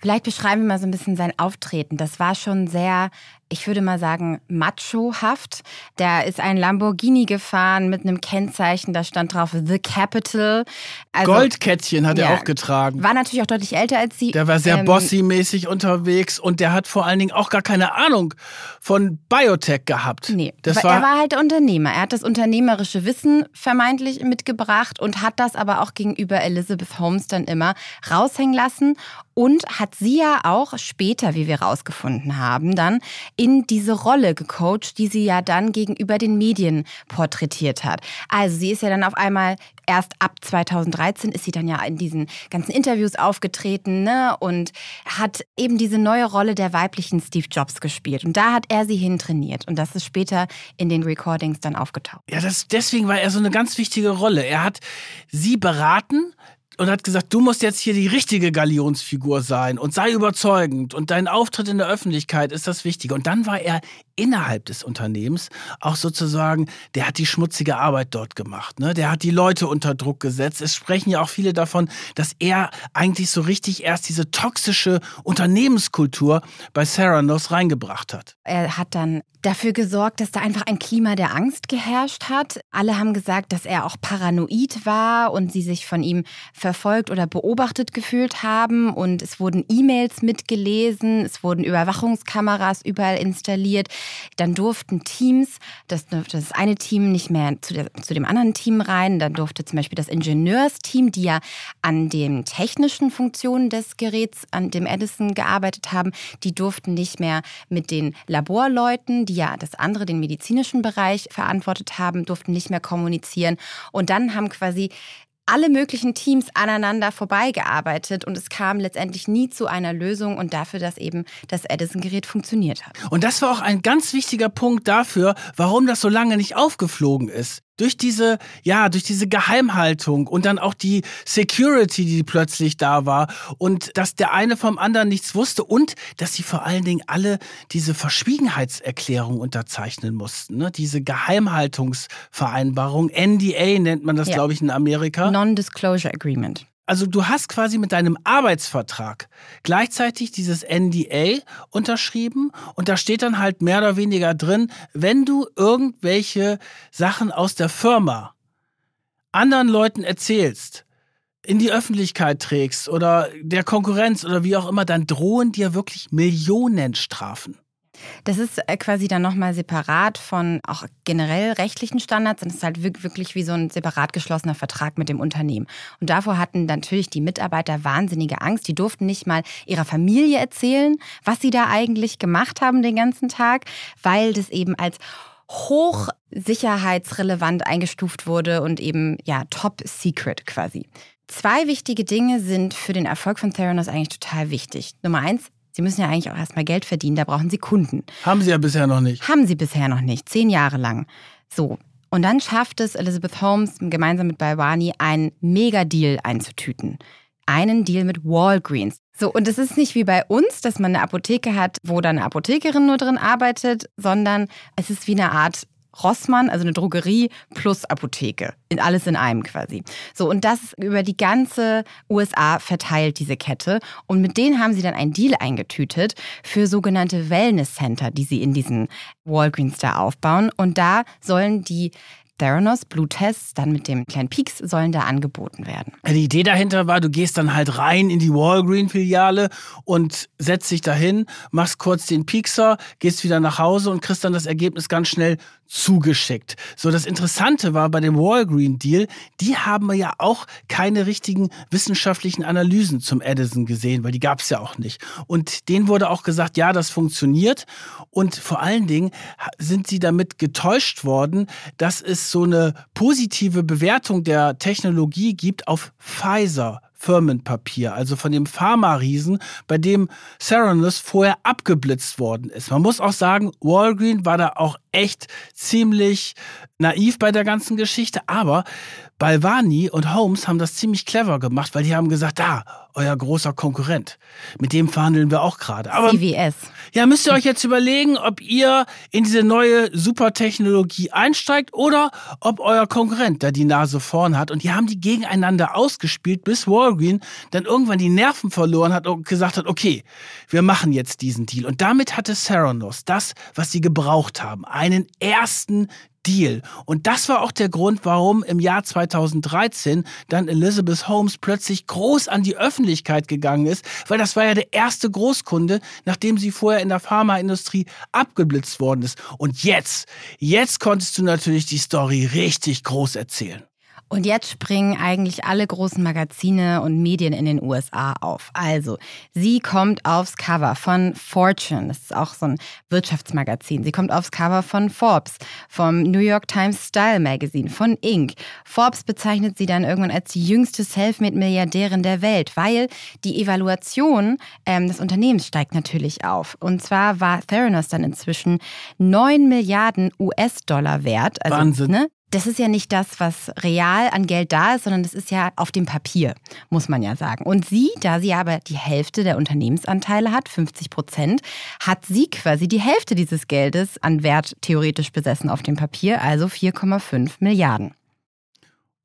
Vielleicht beschreiben wir mal so ein bisschen sein Auftreten. Das war schon sehr ich würde mal sagen, machohaft. Der ist ein Lamborghini gefahren mit einem Kennzeichen, da stand drauf The Capital. Also, Goldkettchen hat ja, er auch getragen. War natürlich auch deutlich älter als sie. Der war sehr ähm, bossy-mäßig unterwegs und der hat vor allen Dingen auch gar keine Ahnung von Biotech gehabt. Nee, das war, er war halt der Unternehmer. Er hat das unternehmerische Wissen vermeintlich mitgebracht und hat das aber auch gegenüber Elizabeth Holmes dann immer raushängen lassen und hat sie ja auch später, wie wir rausgefunden haben, dann in diese Rolle gecoacht, die sie ja dann gegenüber den Medien porträtiert hat. Also sie ist ja dann auf einmal erst ab 2013 ist sie dann ja in diesen ganzen Interviews aufgetreten ne? und hat eben diese neue Rolle der weiblichen Steve Jobs gespielt. Und da hat er sie hintrainiert. Und das ist später in den Recordings dann aufgetaucht. Ja, das, deswegen war er so eine ganz wichtige Rolle. Er hat sie beraten, und hat gesagt, du musst jetzt hier die richtige Galionsfigur sein und sei überzeugend und dein Auftritt in der Öffentlichkeit ist das Wichtige. Und dann war er innerhalb des Unternehmens auch sozusagen, der hat die schmutzige Arbeit dort gemacht. Ne? Der hat die Leute unter Druck gesetzt. Es sprechen ja auch viele davon, dass er eigentlich so richtig erst diese toxische Unternehmenskultur bei Theranos reingebracht hat. Er hat dann dafür gesorgt, dass da einfach ein Klima der Angst geherrscht hat. Alle haben gesagt, dass er auch paranoid war und sie sich von ihm verfolgt oder beobachtet gefühlt haben. Und es wurden E-Mails mitgelesen, es wurden Überwachungskameras überall installiert. Dann durften Teams, das, das eine Team nicht mehr zu, der, zu dem anderen Team rein. Dann durfte zum Beispiel das Ingenieursteam, die ja an den technischen Funktionen des Geräts, an dem Edison gearbeitet haben, die durften nicht mehr mit den Laborleuten, die ja das andere, den medizinischen Bereich verantwortet haben, durften nicht mehr kommunizieren. Und dann haben quasi alle möglichen Teams aneinander vorbeigearbeitet und es kam letztendlich nie zu einer Lösung und dafür, dass eben das Edison-Gerät funktioniert hat. Und das war auch ein ganz wichtiger Punkt dafür, warum das so lange nicht aufgeflogen ist durch diese, ja, durch diese Geheimhaltung und dann auch die Security, die plötzlich da war und dass der eine vom anderen nichts wusste und dass sie vor allen Dingen alle diese Verschwiegenheitserklärung unterzeichnen mussten, ne? diese Geheimhaltungsvereinbarung, NDA nennt man das, ja. glaube ich, in Amerika. Non-Disclosure Agreement. Also du hast quasi mit deinem Arbeitsvertrag gleichzeitig dieses NDA unterschrieben und da steht dann halt mehr oder weniger drin, wenn du irgendwelche Sachen aus der Firma anderen Leuten erzählst, in die Öffentlichkeit trägst oder der Konkurrenz oder wie auch immer, dann drohen dir wirklich Millionenstrafen. Das ist äh, quasi dann nochmal separat von auch generell rechtlichen Standards. Und es ist halt wirklich wie so ein separat geschlossener Vertrag mit dem Unternehmen. Und davor hatten natürlich die Mitarbeiter wahnsinnige Angst. Die durften nicht mal ihrer Familie erzählen, was sie da eigentlich gemacht haben den ganzen Tag, weil das eben als hochsicherheitsrelevant eingestuft wurde und eben ja top secret quasi. Zwei wichtige Dinge sind für den Erfolg von Theranos eigentlich total wichtig. Nummer eins, Sie müssen ja eigentlich auch erstmal Geld verdienen, da brauchen Sie Kunden. Haben sie ja bisher noch nicht. Haben sie bisher noch nicht, zehn Jahre lang. So. Und dann schafft es Elizabeth Holmes gemeinsam mit Balvani einen Mega-Deal einzutüten. Einen Deal mit Walgreens. So, und es ist nicht wie bei uns, dass man eine Apotheke hat, wo dann eine Apothekerin nur drin arbeitet, sondern es ist wie eine Art Rossmann, also eine Drogerie plus Apotheke. In alles in einem quasi. So, und das über die ganze USA verteilt, diese Kette. Und mit denen haben sie dann einen Deal eingetütet für sogenannte Wellness Center, die sie in diesen Walgreens da aufbauen. Und da sollen die Theranos Bluttests dann mit dem kleinen Peaks sollen da angeboten werden. Die Idee dahinter war, du gehst dann halt rein in die Walgreen-Filiale und setzt dich dahin, machst kurz den Piekser, gehst wieder nach Hause und kriegst dann das Ergebnis ganz schnell zugeschickt. So, das Interessante war bei dem Walgreen-Deal, die haben ja auch keine richtigen wissenschaftlichen Analysen zum Edison gesehen, weil die gab es ja auch nicht. Und denen wurde auch gesagt, ja, das funktioniert. Und vor allen Dingen sind sie damit getäuscht worden, dass es so eine positive Bewertung der Technologie gibt auf Pfizer. Firmenpapier, also von dem Pharma-Riesen, bei dem Theranos vorher abgeblitzt worden ist. Man muss auch sagen, Walgreen war da auch echt ziemlich naiv bei der ganzen Geschichte, aber Balvani und Holmes haben das ziemlich clever gemacht, weil die haben gesagt, da, euer großer Konkurrent. Mit dem verhandeln wir auch gerade. Aber CVS. ja, müsst ihr euch jetzt überlegen, ob ihr in diese neue Supertechnologie einsteigt oder ob euer Konkurrent da die Nase vorn hat. Und die haben die gegeneinander ausgespielt, bis Walgreen dann irgendwann die Nerven verloren hat und gesagt hat, okay, wir machen jetzt diesen Deal. Und damit hatte Theranos das, was sie gebraucht haben, einen ersten Deal. Und das war auch der Grund, warum im Jahr 2013 dann Elizabeth Holmes plötzlich groß an die Öffentlichkeit gegangen ist, weil das war ja der erste Großkunde, nachdem sie vorher in der Pharmaindustrie abgeblitzt worden ist. Und jetzt, jetzt konntest du natürlich die Story richtig groß erzählen. Und jetzt springen eigentlich alle großen Magazine und Medien in den USA auf. Also, sie kommt aufs Cover von Fortune, das ist auch so ein Wirtschaftsmagazin. Sie kommt aufs Cover von Forbes, vom New York Times Style Magazine, von Inc. Forbes bezeichnet sie dann irgendwann als die jüngste Selfmade-Milliardärin der Welt, weil die Evaluation ähm, des Unternehmens steigt natürlich auf. Und zwar war Theranos dann inzwischen 9 Milliarden US-Dollar wert. Also, Wahnsinn. Ne, das ist ja nicht das, was real an Geld da ist, sondern das ist ja auf dem Papier, muss man ja sagen. Und sie, da sie aber die Hälfte der Unternehmensanteile hat, 50 Prozent, hat sie quasi die Hälfte dieses Geldes an Wert theoretisch besessen auf dem Papier, also 4,5 Milliarden.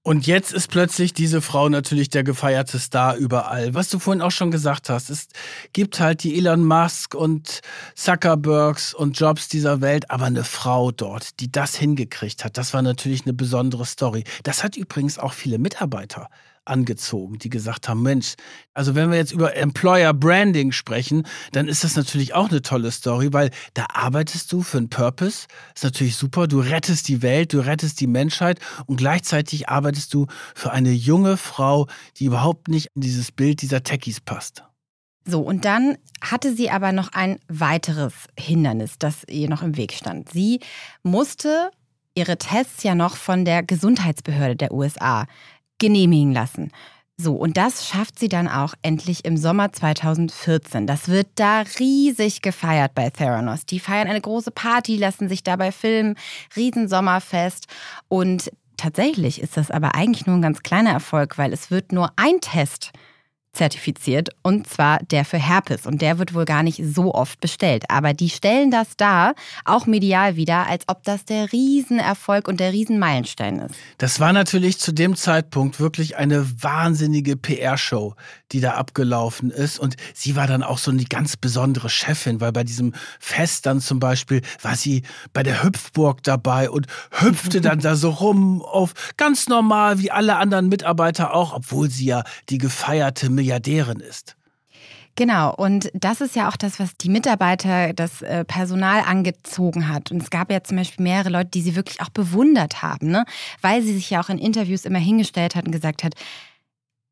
Und jetzt ist plötzlich diese Frau natürlich der gefeierte Star überall. Was du vorhin auch schon gesagt hast, es gibt halt die Elon Musk und Zuckerbergs und Jobs dieser Welt, aber eine Frau dort, die das hingekriegt hat, das war natürlich eine besondere Story. Das hat übrigens auch viele Mitarbeiter angezogen, die gesagt haben, Mensch, also wenn wir jetzt über Employer Branding sprechen, dann ist das natürlich auch eine tolle Story, weil da arbeitest du für einen Purpose, ist natürlich super, du rettest die Welt, du rettest die Menschheit und gleichzeitig arbeitest du für eine junge Frau, die überhaupt nicht in dieses Bild dieser Techies passt. So, und dann hatte sie aber noch ein weiteres Hindernis, das ihr noch im Weg stand. Sie musste ihre Tests ja noch von der Gesundheitsbehörde der USA genehmigen lassen. So, und das schafft sie dann auch endlich im Sommer 2014. Das wird da riesig gefeiert bei Theranos. Die feiern eine große Party, lassen sich dabei filmen, Riesensommerfest. Und tatsächlich ist das aber eigentlich nur ein ganz kleiner Erfolg, weil es wird nur ein Test zertifiziert und zwar der für Herpes und der wird wohl gar nicht so oft bestellt. Aber die stellen das da auch medial wieder, als ob das der Riesenerfolg und der Riesenmeilenstein ist. Das war natürlich zu dem Zeitpunkt wirklich eine wahnsinnige PR-Show, die da abgelaufen ist und sie war dann auch so eine ganz besondere Chefin, weil bei diesem Fest dann zum Beispiel war sie bei der Hüpfburg dabei und hüpfte dann da so rum auf ganz normal wie alle anderen Mitarbeiter auch, obwohl sie ja die gefeierte Milliardärin ist. Genau, und das ist ja auch das, was die Mitarbeiter, das äh, Personal angezogen hat. Und es gab ja zum Beispiel mehrere Leute, die sie wirklich auch bewundert haben, ne? weil sie sich ja auch in Interviews immer hingestellt hat und gesagt hat,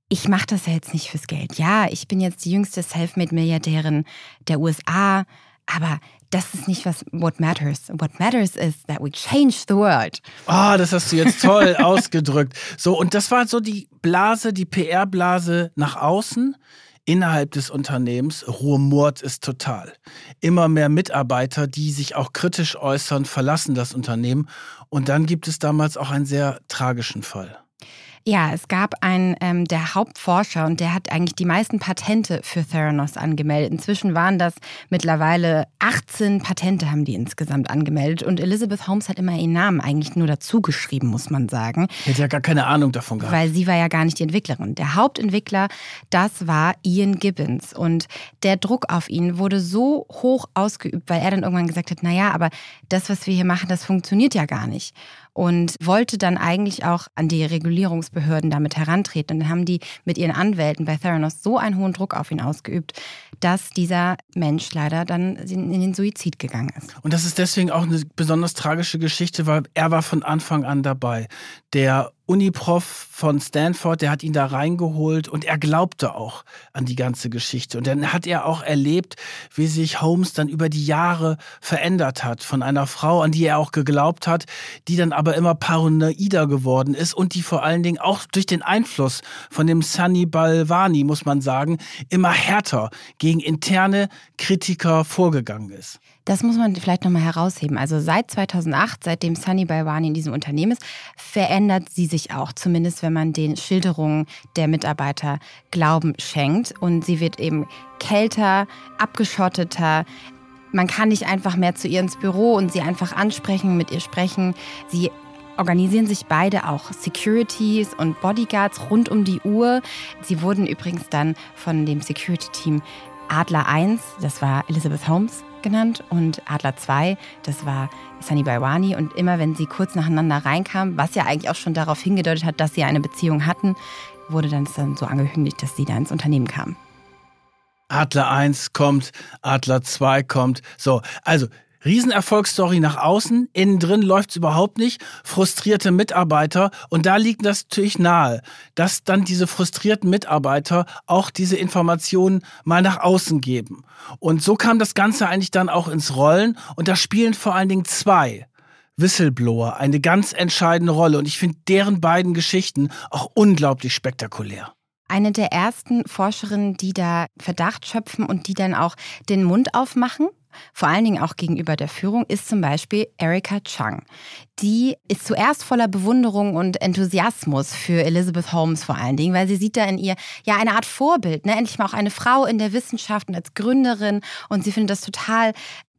ich mache das ja jetzt nicht fürs Geld. Ja, ich bin jetzt die jüngste Selfmade-Milliardärin der USA, aber das ist nicht was what matters. What matters is that we change the world. Ah, das hast du jetzt toll *laughs* ausgedrückt. So, und das war so die Blase, die PR-Blase nach außen. innerhalb des Unternehmens rumort es total. Immer mehr Mitarbeiter, die sich auch kritisch äußern, verlassen das Unternehmen. Und dann gibt es damals auch einen sehr tragischen Fall. Ja, es gab einen, ähm, der Hauptforscher und der hat eigentlich die meisten Patente für Theranos angemeldet. Inzwischen waren das mittlerweile 18 Patente haben die insgesamt angemeldet und Elizabeth Holmes hat immer ihren Namen eigentlich nur dazu geschrieben, muss man sagen. Hätte ja gar keine Ahnung davon gehabt. Weil sie war ja gar nicht die Entwicklerin. Der Hauptentwickler, das war Ian Gibbons und der Druck auf ihn wurde so hoch ausgeübt, weil er dann irgendwann gesagt hat, naja, aber das, was wir hier machen, das funktioniert ja gar nicht und wollte dann eigentlich auch an die Regulierungsbehörden damit herantreten. Und dann haben die mit ihren Anwälten bei Theranos so einen hohen Druck auf ihn ausgeübt, dass dieser Mensch leider dann in den Suizid gegangen ist. Und das ist deswegen auch eine besonders tragische Geschichte, weil er war von Anfang an dabei. Der Uniprof von Stanford, der hat ihn da reingeholt und er glaubte auch an die ganze Geschichte. Und dann hat er auch erlebt, wie sich Holmes dann über die Jahre verändert hat. Von einer Frau, an die er auch geglaubt hat, die dann aber immer paranoider geworden ist und die vor allen Dingen auch durch den Einfluss von dem Sunny Balvani, muss man sagen, immer härter gegen interne Kritiker vorgegangen ist. Das muss man vielleicht nochmal herausheben. Also seit 2008, seitdem Sunny Balwani in diesem Unternehmen ist, verändert sie sich auch, zumindest wenn man den Schilderungen der Mitarbeiter Glauben schenkt. Und sie wird eben kälter, abgeschotteter. Man kann nicht einfach mehr zu ihr ins Büro und sie einfach ansprechen, mit ihr sprechen. Sie organisieren sich beide auch Securities und Bodyguards rund um die Uhr. Sie wurden übrigens dann von dem Security-Team Adler 1, das war Elizabeth Holmes, genannt und Adler 2, das war Sunny Baywani. Und immer wenn sie kurz nacheinander reinkamen, was ja eigentlich auch schon darauf hingedeutet hat, dass sie eine Beziehung hatten, wurde dann, dann so angekündigt, dass sie da ins Unternehmen kamen. Adler 1 kommt, Adler 2 kommt. So, also Riesenerfolgsstory nach außen, innen drin läuft's überhaupt nicht, frustrierte Mitarbeiter und da liegt das natürlich nahe, dass dann diese frustrierten Mitarbeiter auch diese Informationen mal nach außen geben. Und so kam das Ganze eigentlich dann auch ins Rollen und da spielen vor allen Dingen zwei. Whistleblower eine ganz entscheidende Rolle und ich finde deren beiden Geschichten auch unglaublich spektakulär eine der ersten Forscherinnen, die da Verdacht schöpfen und die dann auch den Mund aufmachen vor allen Dingen auch gegenüber der Führung, ist zum Beispiel Erika Chung. Die ist zuerst voller Bewunderung und Enthusiasmus für Elizabeth Holmes vor allen Dingen, weil sie sieht da in ihr ja eine Art Vorbild, ne? endlich mal auch eine Frau in der Wissenschaft und als Gründerin und sie findet das total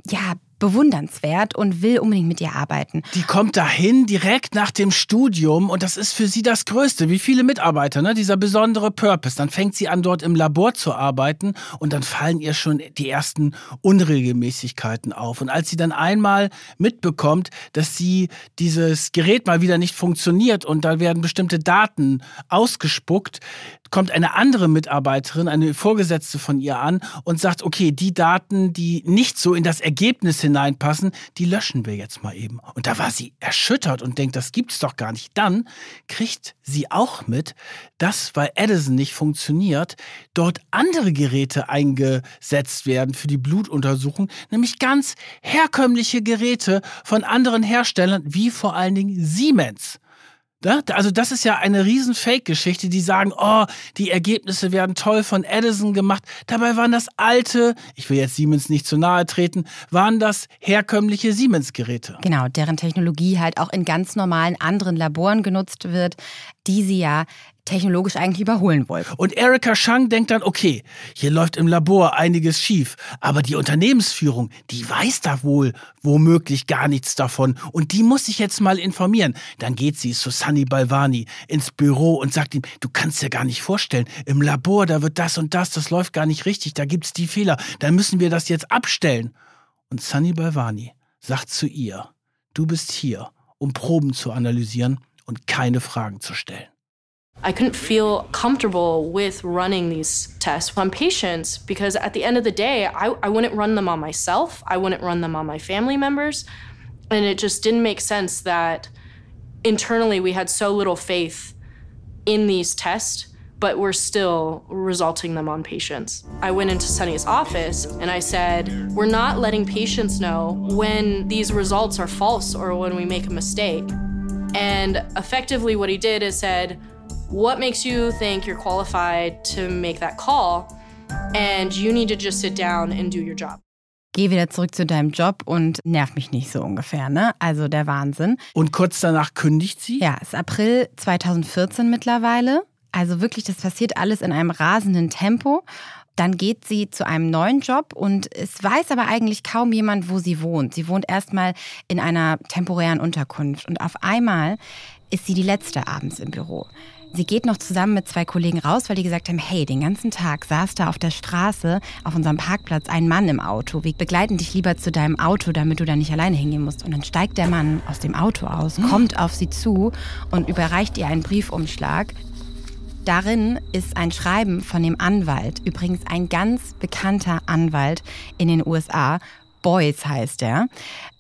ja bewundernswert und will unbedingt mit ihr arbeiten. Die kommt dahin direkt nach dem Studium und das ist für sie das Größte. Wie viele Mitarbeiter, ne? dieser besondere Purpose. Dann fängt sie an, dort im Labor zu arbeiten und dann fallen ihr schon die ersten Unregelmäßigkeiten auf. Und als sie dann einmal mitbekommt, dass sie dieses Gerät mal wieder nicht funktioniert und da werden bestimmte Daten ausgespuckt, kommt eine andere Mitarbeiterin, eine Vorgesetzte von ihr an und sagt, okay, die Daten, die nicht so in das Ergebnis hineinpassen, die löschen wir jetzt mal eben. Und da war sie erschüttert und denkt, das gibt's doch gar nicht. Dann kriegt sie auch mit, dass, weil Edison nicht funktioniert, dort andere Geräte eingesetzt werden für die Blutuntersuchung, nämlich ganz herkömmliche Geräte von anderen Herstellern, wie vor allen Dingen Siemens. Also das ist ja eine riesen Fake-Geschichte, die sagen, oh, die Ergebnisse werden toll von Edison gemacht. Dabei waren das alte, ich will jetzt Siemens nicht zu nahe treten, waren das herkömmliche Siemens-Geräte. Genau, deren Technologie halt auch in ganz normalen anderen Laboren genutzt wird, die sie ja technologisch eigentlich überholen wollten. Und Erika Shang denkt dann, okay, hier läuft im Labor einiges schief, aber die Unternehmensführung, die weiß da wohl womöglich gar nichts davon und die muss sich jetzt mal informieren. Dann geht sie zu Sunny Balvani ins Büro und sagt ihm, du kannst dir gar nicht vorstellen, im Labor, da wird das und das, das läuft gar nicht richtig, da gibt's die Fehler, da müssen wir das jetzt abstellen. Und Sunny Balvani sagt zu ihr, du bist hier, um Proben zu analysieren und keine Fragen zu stellen. I couldn't feel comfortable with running these tests on patients because at the end of the day, I, I wouldn't run them on myself, I wouldn't run them on my family members. And it just didn't make sense that internally we had so little faith in these tests, but we're still resulting them on patients. I went into Sunny's office and I said, We're not letting patients know when these results are false or when we make a mistake. And effectively, what he did is said, what makes you think you're qualified to make that call? and you need to just sit down and do your job. Geh wieder zurück zu deinem Job und nerv mich nicht so ungefähr, ne? Also der Wahnsinn. Und kurz danach kündigt sie? Ja, es ist April 2014 mittlerweile. Also wirklich, das passiert alles in einem rasenden Tempo. Dann geht sie zu einem neuen Job und es weiß aber eigentlich kaum jemand, wo sie wohnt. Sie wohnt erstmal in einer temporären Unterkunft und auf einmal ist sie die letzte abends im Büro. Sie geht noch zusammen mit zwei Kollegen raus, weil die gesagt haben, hey, den ganzen Tag saß da auf der Straße, auf unserem Parkplatz, ein Mann im Auto. Wir begleiten dich lieber zu deinem Auto, damit du da nicht alleine hingehen musst. Und dann steigt der Mann aus dem Auto aus, kommt auf sie zu und überreicht ihr einen Briefumschlag. Darin ist ein Schreiben von dem Anwalt, übrigens ein ganz bekannter Anwalt in den USA, Boyce heißt er.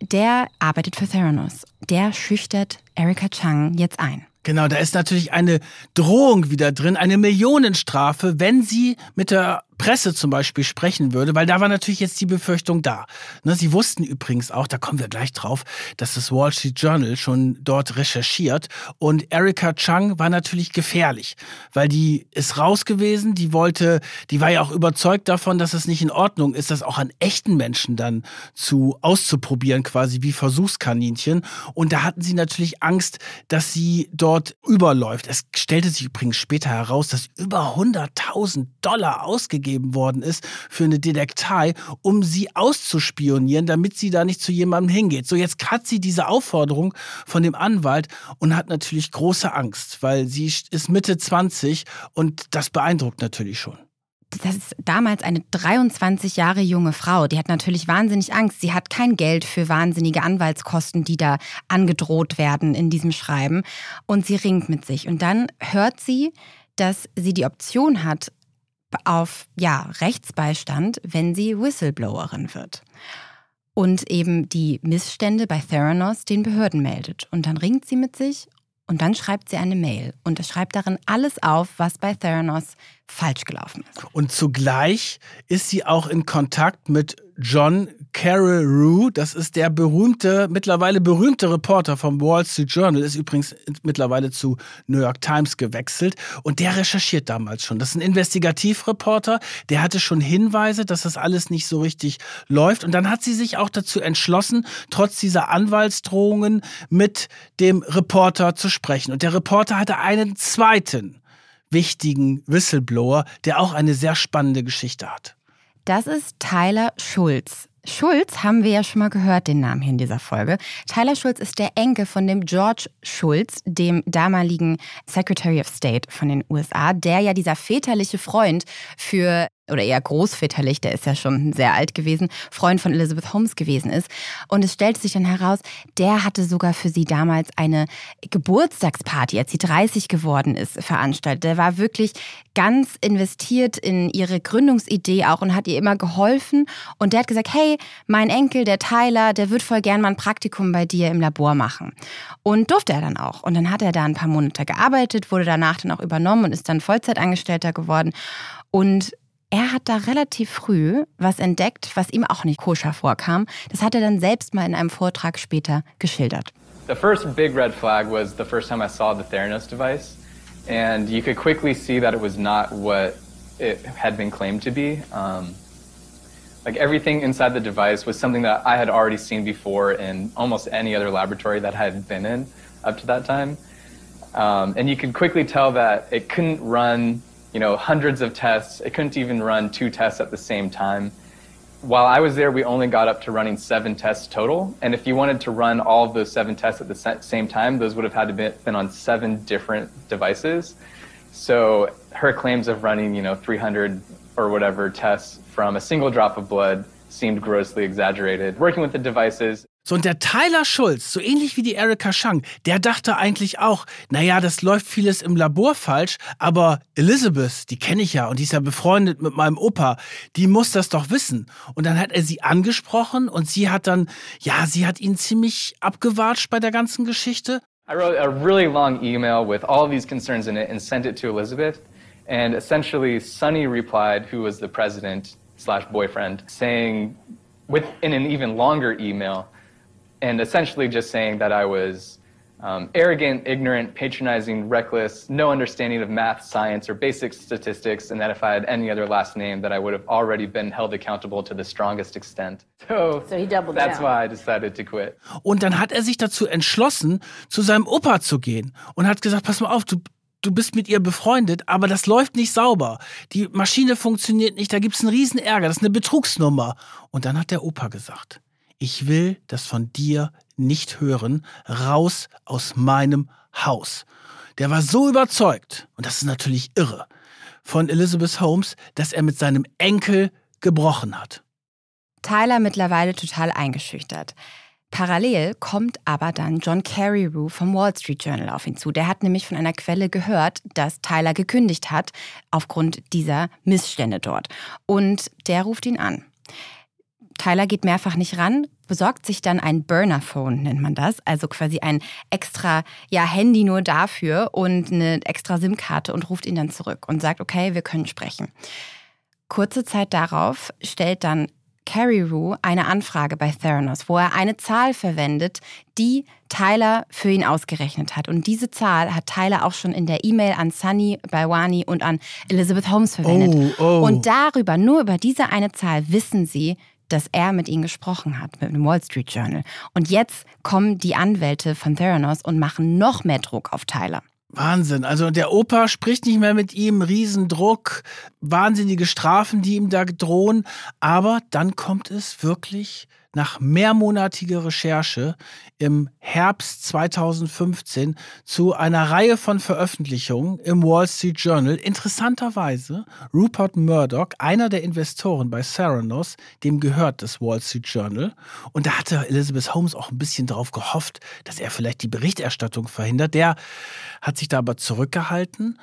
Der arbeitet für Theranos. Der schüchtert Erika Chang jetzt ein. Genau, da ist natürlich eine Drohung wieder drin, eine Millionenstrafe, wenn sie mit der Presse zum Beispiel sprechen würde, weil da war natürlich jetzt die Befürchtung da. Ne, sie wussten übrigens auch, da kommen wir gleich drauf, dass das Wall Street Journal schon dort recherchiert und Erika Chang war natürlich gefährlich, weil die ist raus gewesen, die wollte, die war ja auch überzeugt davon, dass es nicht in Ordnung ist, das auch an echten Menschen dann zu auszuprobieren, quasi wie Versuchskaninchen. Und da hatten sie natürlich Angst, dass sie dort überläuft. Es stellte sich übrigens später heraus, dass über 100.000 Dollar ausgegeben freigegeben worden ist für eine Detektei, um sie auszuspionieren, damit sie da nicht zu jemandem hingeht. So, jetzt hat sie diese Aufforderung von dem Anwalt und hat natürlich große Angst, weil sie ist Mitte 20 und das beeindruckt natürlich schon das ist damals eine 23 Jahre junge Frau. Die hat natürlich wahnsinnig Angst. Sie hat kein Geld für wahnsinnige Anwaltskosten, die da angedroht werden in diesem Schreiben. Und sie ringt mit sich. Und dann hört sie, dass sie die Option hat, auf ja, Rechtsbeistand, wenn sie Whistleblowerin wird. Und eben die Missstände bei Theranos den Behörden meldet. Und dann ringt sie mit sich und dann schreibt sie eine Mail und schreibt darin alles auf, was bei Theranos falsch gelaufen ist. Und zugleich ist sie auch in Kontakt mit John Carreyrou. Das ist der berühmte, mittlerweile berühmte Reporter vom Wall Street Journal, ist übrigens mittlerweile zu New York Times gewechselt. Und der recherchiert damals schon. Das ist ein Investigativreporter, der hatte schon Hinweise, dass das alles nicht so richtig läuft. Und dann hat sie sich auch dazu entschlossen, trotz dieser Anwaltsdrohungen mit dem Reporter zu sprechen. Und der Reporter hatte einen zweiten wichtigen Whistleblower, der auch eine sehr spannende Geschichte hat. Das ist Tyler Schulz. Schulz haben wir ja schon mal gehört, den Namen hier in dieser Folge. Tyler Schulz ist der Enkel von dem George Schulz, dem damaligen Secretary of State von den USA, der ja dieser väterliche Freund für oder eher großväterlich, der ist ja schon sehr alt gewesen, Freund von Elizabeth Holmes gewesen ist. Und es stellte sich dann heraus, der hatte sogar für sie damals eine Geburtstagsparty, als sie 30 geworden ist, veranstaltet. Der war wirklich ganz investiert in ihre Gründungsidee auch und hat ihr immer geholfen. Und der hat gesagt, hey, mein Enkel, der Tyler, der wird voll gern mal ein Praktikum bei dir im Labor machen. Und durfte er dann auch. Und dann hat er da ein paar Monate gearbeitet, wurde danach dann auch übernommen und ist dann Vollzeitangestellter geworden. Und er hat da relativ früh was entdeckt, was ihm auch nicht koscher vorkam. Das hat er dann selbst mal in einem Vortrag später geschildert. The first big red flag was the first time I saw the Theranos device. And you could quickly see that it was not what it had been claimed to be. Um, like everything inside the device was something that I had already seen before in almost any other laboratory that I had been in up to that time. Um, and you could quickly tell that it couldn't run you know, hundreds of tests. It couldn't even run two tests at the same time. While I was there, we only got up to running seven tests total. And if you wanted to run all of those seven tests at the same time, those would have had to be been on seven different devices. So her claims of running, you know, 300 or whatever tests from a single drop of blood seemed grossly exaggerated. Working with the devices, So, und der Tyler Schulz, so ähnlich wie die Erika Shang, der dachte eigentlich auch, naja, das läuft vieles im Labor falsch, aber Elizabeth, die kenne ich ja und die ist ja befreundet mit meinem Opa, die muss das doch wissen. Und dann hat er sie angesprochen und sie hat dann, ja, sie hat ihn ziemlich abgewatscht bei der ganzen Geschichte. I wrote a really long email with all these concerns in it and sent it to Elizabeth. And essentially, Sonny replied, who was the president slash boyfriend, saying, with in an even longer email, and essentially just saying that I was um, arrogant, ignorant, patronizing, reckless, no understanding of math, science, or basic statistics, and that if I had any other last name, that I would have already been held accountable to the strongest extent. So, So he doubled that's down. why I decided to quit. Und dann hat er sich dazu entschlossen, zu seinem Opa zu gehen und hat gesagt, pass mal auf, du, du bist mit ihr befreundet, aber das läuft nicht sauber. Die Maschine funktioniert nicht, da gibt's einen riesen Ärger, das ist eine Betrugsnummer. Und dann hat der Opa gesagt, ich will das von dir nicht hören, raus aus meinem Haus. Der war so überzeugt, und das ist natürlich irre, von Elizabeth Holmes, dass er mit seinem Enkel gebrochen hat. Tyler mittlerweile total eingeschüchtert. Parallel kommt aber dann John Carreyrou vom Wall Street Journal auf ihn zu. Der hat nämlich von einer Quelle gehört, dass Tyler gekündigt hat aufgrund dieser Missstände dort. Und der ruft ihn an. Tyler geht mehrfach nicht ran, besorgt sich dann ein Burner-Phone, nennt man das, also quasi ein extra ja, Handy nur dafür und eine extra SIM-Karte und ruft ihn dann zurück und sagt, okay, wir können sprechen. Kurze Zeit darauf stellt dann Carreyrou eine Anfrage bei Theranos, wo er eine Zahl verwendet, die Tyler für ihn ausgerechnet hat. Und diese Zahl hat Tyler auch schon in der E-Mail an Sunny Balwani und an Elizabeth Holmes verwendet. Oh, oh. Und darüber, nur über diese eine Zahl, wissen sie, dass er mit ihnen gesprochen hat, mit dem Wall Street Journal. Und jetzt kommen die Anwälte von Theranos und machen noch mehr Druck auf Tyler. Wahnsinn. Also der Opa spricht nicht mehr mit ihm, Riesendruck, wahnsinnige Strafen, die ihm da drohen. Aber dann kommt es wirklich nach mehrmonatiger Recherche im Herbst 2015 zu einer Reihe von Veröffentlichungen im Wall Street Journal. Interessanterweise, Rupert Murdoch, einer der Investoren bei Theranos, dem gehört das Wall Street Journal. Und da hatte Elizabeth Holmes auch ein bisschen darauf gehofft, dass er vielleicht die Berichterstattung verhindert. Der hat sich da aber zurückgehalten.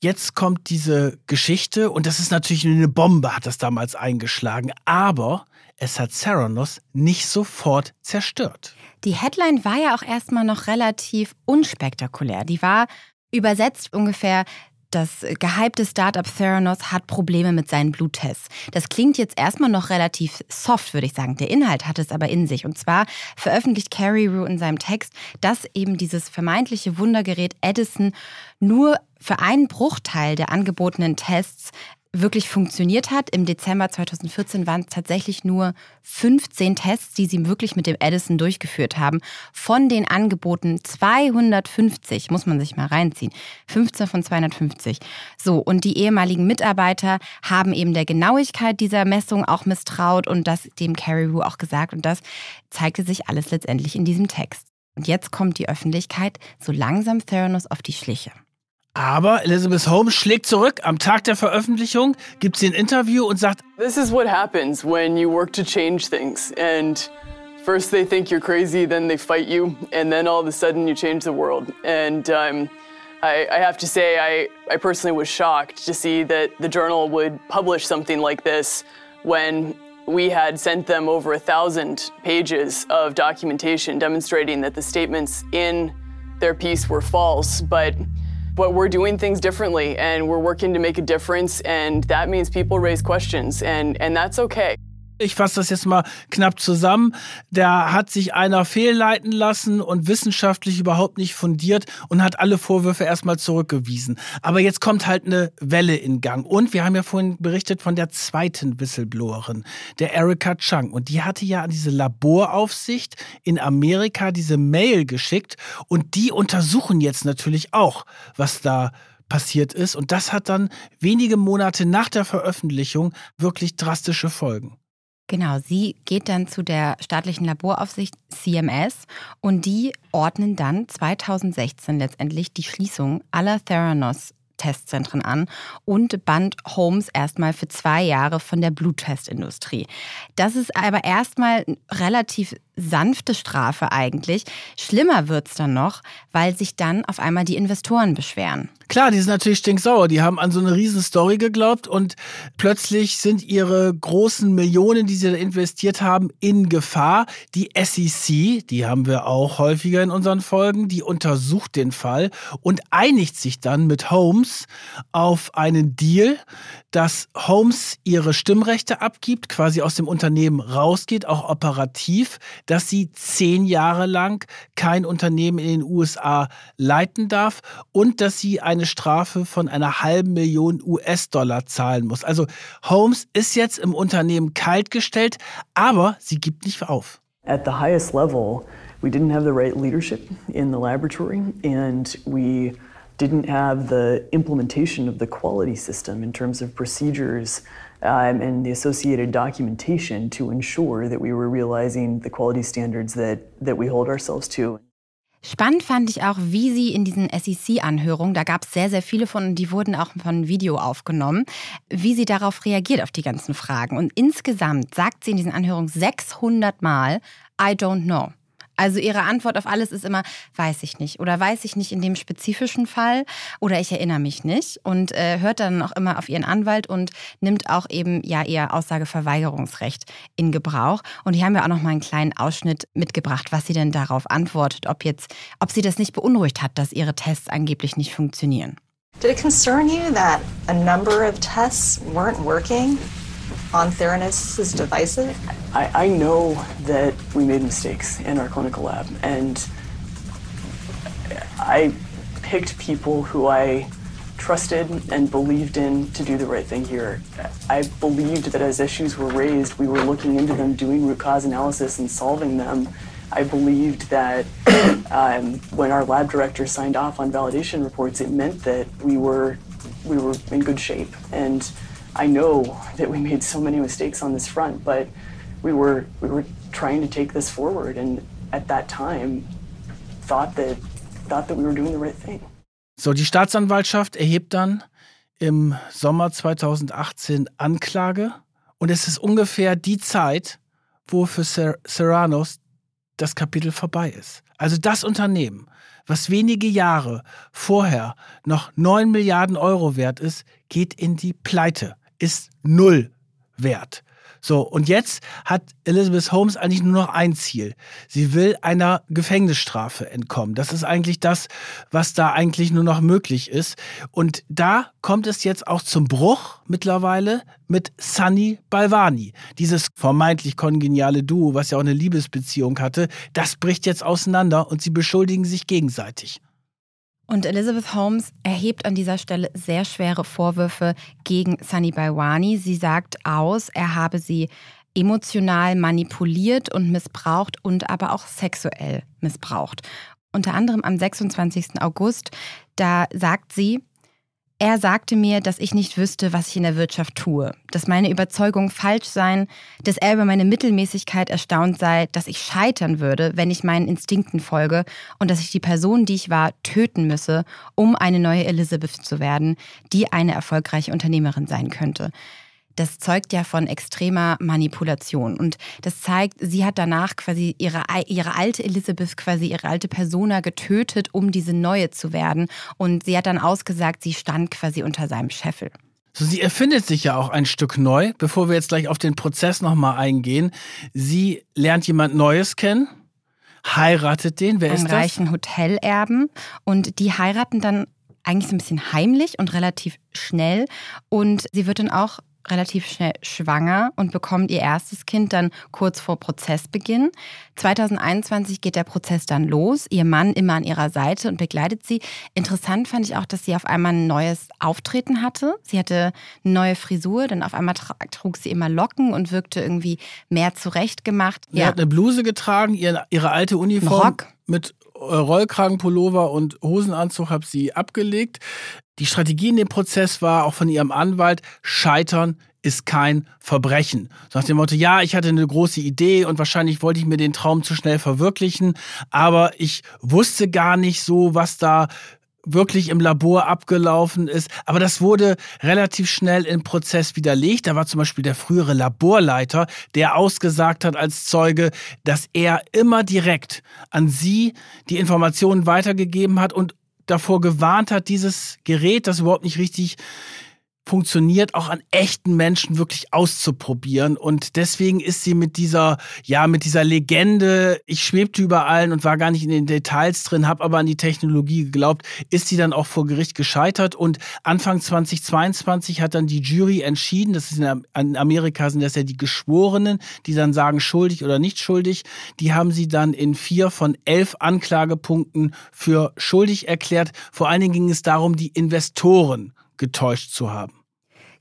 Jetzt kommt diese Geschichte und das ist natürlich eine Bombe, hat das damals eingeschlagen. Aber es hat Theranos nicht sofort zerstört. Die Headline war ja auch erstmal noch relativ unspektakulär. Die war übersetzt ungefähr, das gehypte Startup Theranos hat Probleme mit seinen Bluttests. Das klingt jetzt erstmal noch relativ soft, würde ich sagen. Der Inhalt hat es aber in sich. Und zwar veröffentlicht Carreyrou in seinem Text, dass eben dieses vermeintliche Wundergerät Edison nur für einen Bruchteil der angebotenen Tests wirklich funktioniert hat. Im Dezember 2014 waren es tatsächlich nur 15 Tests, die sie wirklich mit dem Edison durchgeführt haben. Von den Angeboten 250, muss man sich mal reinziehen. 15 von 250. So, und die ehemaligen Mitarbeiter haben eben der Genauigkeit dieser Messung auch misstraut und das dem Carreyrou auch gesagt. Und das zeigte sich alles letztendlich in diesem Text. Und jetzt kommt die Öffentlichkeit so langsam Theranos auf die Schliche. Aber Elizabeth Holmes schlägt zurück. Am Tag der Veröffentlichung gibt sie ein Interview und sagt, This is what happens when you work to change things. And first they think you're crazy, then they fight you, and then all of a sudden you change the world. And um, I, I have to say, I, I personally was shocked to see that the journal would publish something like this when we had sent them over a thousand pages of documentation demonstrating that the statements in their piece were false. But but we're doing things differently and we're working to make a difference and that means people raise questions and and that's okay. Ich fasse das jetzt mal knapp zusammen, da hat sich einer fehlleiten lassen und wissenschaftlich überhaupt nicht fundiert und hat alle Vorwürfe erstmal zurückgewiesen. Aber jetzt kommt halt eine Welle in Gang. Und wir haben ja vorhin berichtet von der zweiten Whistleblowerin, der Erika Chang. Und die hatte ja an diese Laboraufsicht in Amerika diese Mail geschickt und die untersuchen jetzt natürlich auch, was da passiert ist. Und das hat dann wenige Monate nach der Veröffentlichung wirklich drastische Folgen. Genau, sie geht dann zu der staatlichen Laboraufsicht CMS und die ordnen dann 2016 letztendlich die Schließung aller Theranos Testzentren an und band Holmes erstmal für zwei Jahre von der Bluttestindustrie. Das ist aber erstmal relativ sanfte Strafe eigentlich. Schlimmer wird's dann noch, weil sich dann auf einmal die Investoren beschweren. Klar, die sind natürlich stinksauer. Die haben an so eine riesen Story geglaubt und plötzlich sind ihre großen Millionen, die sie da investiert haben, in Gefahr. Die SEC, die haben wir auch häufiger in unseren Folgen, die untersucht den Fall und einigt sich dann mit Holmes auf einen Deal, dass Holmes ihre Stimmrechte abgibt, quasi aus dem Unternehmen rausgeht, auch operativ. Dass sie zehn Jahre lang kein Unternehmen in den USA leiten darf und dass sie eine Strafe von einer halben Million US-Dollar zahlen muss. Also Holmes ist jetzt im Unternehmen kaltgestellt, aber sie gibt nicht auf. At the highest level, we didn't have the right leadership in the laboratory and we didn't have the implementation of the quality system in terms of procedures um, and the associated documentation to ensure that we were realizing the quality standards that, that we hold ourselves to. Spannend fand ich auch, wie sie in diesen SEC-Anhörungen, da gab es sehr, sehr viele von, die wurden auch von Video aufgenommen, wie sie darauf reagiert, auf die ganzen Fragen. Und insgesamt sagt sie in diesen Anhörungen 600 Mal, I don't know. Also ihre Antwort auf alles ist immer, weiß ich nicht oder weiß ich nicht in dem spezifischen Fall oder ich erinnere mich nicht und äh, hört dann auch immer auf ihren Anwalt und nimmt auch eben ja ihr Aussageverweigerungsrecht in Gebrauch. Und hier haben wir auch noch mal einen kleinen Ausschnitt mitgebracht, was sie denn darauf antwortet, ob jetzt, ob sie das nicht beunruhigt hat, dass ihre Tests angeblich nicht funktionieren. Did it concern you that a number of tests weren't working? On Theranos' devices? I, I know that we made mistakes in our clinical lab, and I picked people who I trusted and believed in to do the right thing here. I believed that as issues were raised, we were looking into them, doing root cause analysis, and solving them. I believed that *clears throat* um, when our lab director signed off on validation reports, it meant that we were we were in good shape. And I know that we made so many mistakes on this front, but we were we were trying to take this forward, and at that time, thought that thought that we were doing the right thing. So, die Staatsanwaltschaft erhebt dann im Sommer 2018 Anklage und es ist ungefähr die Zeit, wo für Ser Serranos das Kapitel vorbei ist. Also das Unternehmen, was wenige Jahre vorher noch 9 Milliarden Euro wert ist, geht in die Pleite ist null wert. So, und jetzt hat Elizabeth Holmes eigentlich nur noch ein Ziel. Sie will einer Gefängnisstrafe entkommen. Das ist eigentlich das, was da eigentlich nur noch möglich ist. Und da kommt es jetzt auch zum Bruch mittlerweile mit Sunny Balvani. Dieses vermeintlich kongeniale Duo, was ja auch eine Liebesbeziehung hatte, das bricht jetzt auseinander und sie beschuldigen sich gegenseitig. Und Elizabeth Holmes erhebt an dieser Stelle sehr schwere Vorwürfe gegen Sunny Balwani. Sie sagt aus, er habe sie emotional manipuliert und missbraucht und aber auch sexuell missbraucht. Unter anderem am 26. August, da sagt sie, er sagte mir, dass ich nicht wüsste, was ich in der Wirtschaft tue, dass meine Überzeugungen falsch seien, dass er über meine Mittelmäßigkeit erstaunt sei, dass ich scheitern würde, wenn ich meinen Instinkten folge und dass ich die Person, die ich war, töten müsse, um eine neue Elizabeth zu werden, die eine erfolgreiche Unternehmerin sein könnte das zeugt ja von extremer Manipulation. Und das zeigt, sie hat danach quasi ihre, ihre alte Elizabeth, quasi ihre alte Persona getötet, um diese neue zu werden. Und sie hat dann ausgesagt, sie stand quasi unter seinem Scheffel. So, sie erfindet sich ja auch ein Stück neu, bevor wir jetzt gleich auf den Prozess nochmal eingehen. Sie lernt jemand Neues kennen, heiratet den. Wer Einen ist das? reichen Hotelerben. Und die heiraten dann eigentlich so ein bisschen heimlich und relativ schnell. Und sie wird dann auch relativ schnell schwanger und bekommt ihr erstes Kind dann kurz vor Prozessbeginn. 2021 geht der Prozess dann los, ihr Mann immer an ihrer Seite und begleitet sie. Interessant fand ich auch, dass sie auf einmal ein neues Auftreten hatte. Sie hatte eine neue Frisur, dann auf einmal trug sie immer Locken und wirkte irgendwie mehr zurechtgemacht. Sie ja. hat eine Bluse getragen, ihre, ihre alte Uniform Rock. mit Rollkragenpullover und Hosenanzug habe sie abgelegt. Die Strategie in dem Prozess war auch von ihrem Anwalt, scheitern ist kein Verbrechen. So nach dem Motto, ja, ich hatte eine große Idee und wahrscheinlich wollte ich mir den Traum zu schnell verwirklichen, aber ich wusste gar nicht so, was da wirklich im Labor abgelaufen ist. Aber das wurde relativ schnell im Prozess widerlegt. Da war zum Beispiel der frühere Laborleiter, der ausgesagt hat als Zeuge, dass er immer direkt an sie die Informationen weitergegeben hat und davor gewarnt hat, dieses Gerät, das überhaupt nicht richtig funktioniert, auch an echten Menschen wirklich auszuprobieren. Und deswegen ist sie mit dieser, ja, mit dieser Legende, ich schwebte über allen und war gar nicht in den Details drin, habe aber an die Technologie geglaubt, ist sie dann auch vor Gericht gescheitert. Und Anfang 2022 hat dann die Jury entschieden, das ist in Amerika sind das ja die Geschworenen, die dann sagen schuldig oder nicht schuldig. Die haben sie dann in vier von elf Anklagepunkten für schuldig erklärt. Vor allen Dingen ging es darum, die Investoren getäuscht zu haben.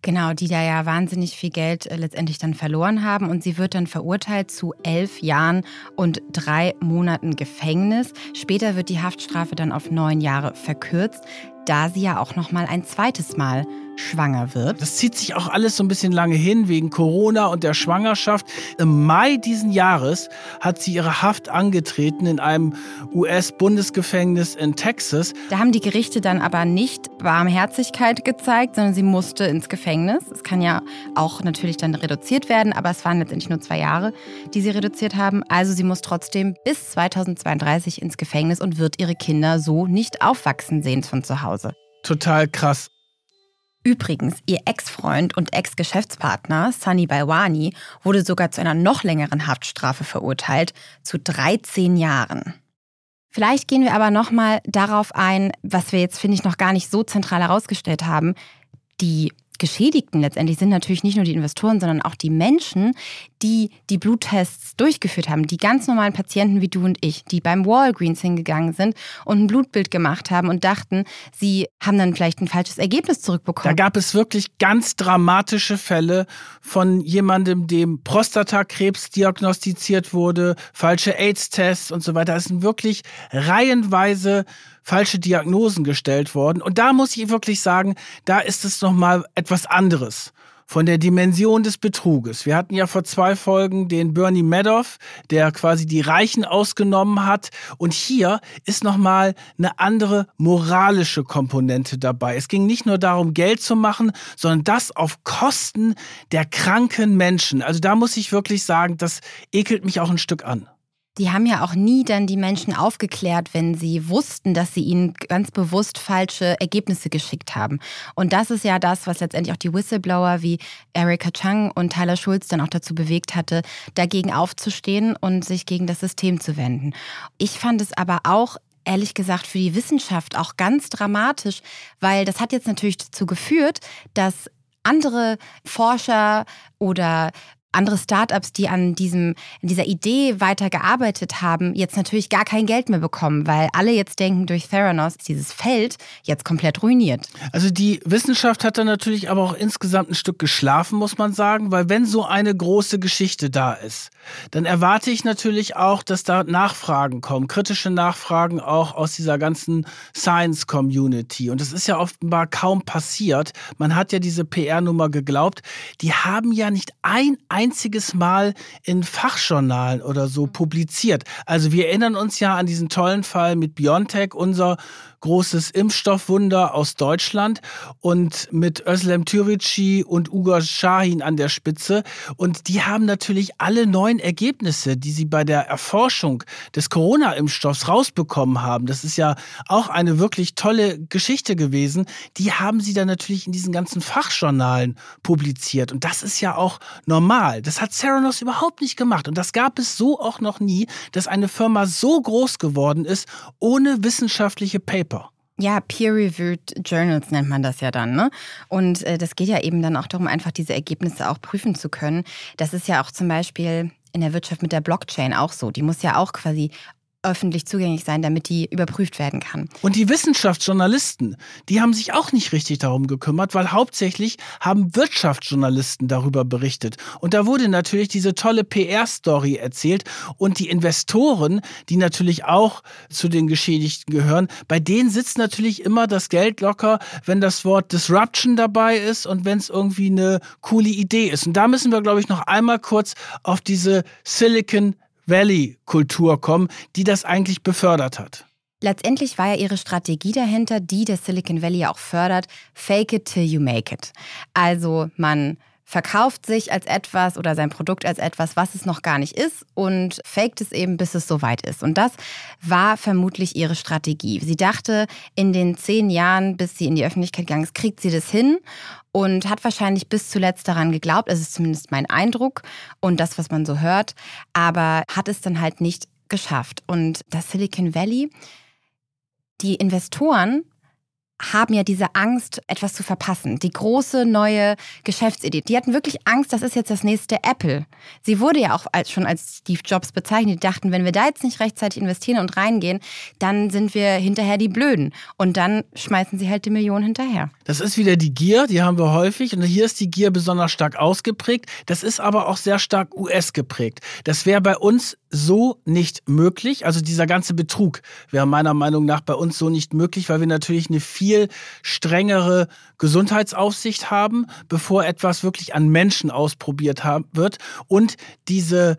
Genau, die da ja wahnsinnig viel Geld äh, letztendlich dann verloren haben. Und sie wird dann verurteilt zu elf Jahren und drei Monaten Gefängnis. Später wird die Haftstrafe dann auf neun Jahre verkürzt, da sie ja auch noch mal ein zweites Mal schwanger wird. Das zieht sich auch alles so ein bisschen lange hin wegen Corona und der Schwangerschaft. Im Mai diesen Jahres hat sie ihre Haft angetreten in einem US-Bundesgefängnis in Texas. Da haben die Gerichte dann aber nicht Barmherzigkeit gezeigt, sondern sie musste ins Gefängnis. Es kann ja auch natürlich dann reduziert werden, aber es waren letztendlich nur zwei Jahre, die sie reduziert haben. Also sie muss trotzdem bis 2032 ins Gefängnis und wird ihre Kinder so nicht aufwachsen sehen von zu Hause. Total krass. Übrigens, ihr Ex-Freund und Ex-Geschäftspartner Sunny Balwani wurde sogar zu einer noch längeren Haftstrafe verurteilt, zu 13 Jahren. Vielleicht gehen wir aber nochmal darauf ein, was wir jetzt, finde ich, noch gar nicht so zentral herausgestellt haben. Die Geschädigten letztendlich sind natürlich nicht nur die Investoren, sondern auch die Menschen, die die Bluttests durchgeführt haben. Die ganz normalen Patienten wie du und ich, die beim Walgreens hingegangen sind und ein Blutbild gemacht haben und dachten, sie haben dann vielleicht ein falsches Ergebnis zurückbekommen. Da gab es wirklich ganz dramatische Fälle von jemandem, dem Prostatakrebs diagnostiziert wurde, falsche AIDS-Tests und so weiter. Es sind wirklich reihenweise falsche Diagnosen gestellt worden. Und da muss ich wirklich sagen, da ist es nochmal etwas anderes von der Dimension des Betruges. Wir hatten ja vor zwei Folgen den Bernie Madoff, der quasi die Reichen ausgenommen hat. Und hier ist nochmal eine andere moralische Komponente dabei. Es ging nicht nur darum, Geld zu machen, sondern das auf Kosten der kranken Menschen. Also da muss ich wirklich sagen, das ekelt mich auch ein Stück an die haben ja auch nie dann die Menschen aufgeklärt, wenn sie wussten, dass sie ihnen ganz bewusst falsche Ergebnisse geschickt haben. Und das ist ja das, was letztendlich auch die Whistleblower wie Erika Chang und Tyler Schulz dann auch dazu bewegt hatte, dagegen aufzustehen und sich gegen das System zu wenden. Ich fand es aber auch ehrlich gesagt für die Wissenschaft auch ganz dramatisch, weil das hat jetzt natürlich dazu geführt, dass andere Forscher oder andere Startups, die an diesem, dieser Idee weitergearbeitet haben, jetzt natürlich gar kein Geld mehr bekommen, weil alle jetzt denken, durch Theranos ist dieses Feld jetzt komplett ruiniert. Also die Wissenschaft hat dann natürlich aber auch insgesamt ein Stück geschlafen, muss man sagen, weil wenn so eine große Geschichte da ist, dann erwarte ich natürlich auch, dass da Nachfragen kommen, kritische Nachfragen auch aus dieser ganzen Science Community. Und das ist ja offenbar kaum passiert. Man hat ja diese PR-Nummer geglaubt. Die haben ja nicht ein Mal in Fachjournalen oder so publiziert. Also wir erinnern uns ja an diesen tollen Fall mit Biontech, unser großes Impfstoffwunder aus Deutschland und mit Özlem Türici und Ugo Shahin an der Spitze. Und die haben natürlich alle neuen Ergebnisse, die sie bei der Erforschung des Corona-Impfstoffs rausbekommen haben. Das ist ja auch eine wirklich tolle Geschichte gewesen. Die haben sie dann natürlich in diesen ganzen Fachjournalen publiziert. Und das ist ja auch normal. Das hat Theranos überhaupt nicht gemacht. Und das gab es so auch noch nie, dass eine Firma so groß geworden ist, ohne wissenschaftliche Paper. Ja, Peer-Reviewed Journals nennt man das ja dann. Ne? Und äh, das geht ja eben dann auch darum, einfach diese Ergebnisse auch prüfen zu können. Das ist ja auch zum Beispiel in der Wirtschaft mit der Blockchain auch so. Die muss ja auch quasi öffentlich zugänglich sein, damit die überprüft werden kann. Und die Wissenschaftsjournalisten, die haben sich auch nicht richtig darum gekümmert, weil hauptsächlich haben Wirtschaftsjournalisten darüber berichtet. Und da wurde natürlich diese tolle PR-Story erzählt und die Investoren, die natürlich auch zu den Geschädigten gehören, bei denen sitzt natürlich immer das Geld locker, wenn das Wort Disruption dabei ist und wenn es irgendwie eine coole Idee ist. Und da müssen wir, glaube ich, noch einmal kurz auf diese Silicon Valley-Kultur kommen, die das eigentlich befördert hat. Letztendlich war ja ihre Strategie dahinter, die der Silicon Valley auch fördert, fake it till you make it. Also man verkauft sich als etwas oder sein Produkt als etwas, was es noch gar nicht ist und faked es eben, bis es soweit ist. Und das war vermutlich ihre Strategie. Sie dachte, in den zehn Jahren, bis sie in die Öffentlichkeit gegangen ist, kriegt sie das hin und hat wahrscheinlich bis zuletzt daran geglaubt, das ist zumindest mein Eindruck und das, was man so hört, aber hat es dann halt nicht geschafft. Und das Silicon Valley, die Investoren haben ja diese Angst, etwas zu verpassen. Die große neue Geschäftsidee. Die hatten wirklich Angst, das ist jetzt das nächste Apple. Sie wurde ja auch als, schon als Steve Jobs bezeichnet. Die dachten, wenn wir da jetzt nicht rechtzeitig investieren und reingehen, dann sind wir hinterher die Blöden. Und dann schmeißen sie halt die Millionen hinterher. Das ist wieder die Gier, die haben wir häufig. Und hier ist die Gier besonders stark ausgeprägt. Das ist aber auch sehr stark US geprägt. Das wäre bei uns so nicht möglich. Also dieser ganze Betrug wäre meiner Meinung nach bei uns so nicht möglich, weil wir natürlich eine viel strengere Gesundheitsaufsicht haben, bevor etwas wirklich an Menschen ausprobiert wird. Und diese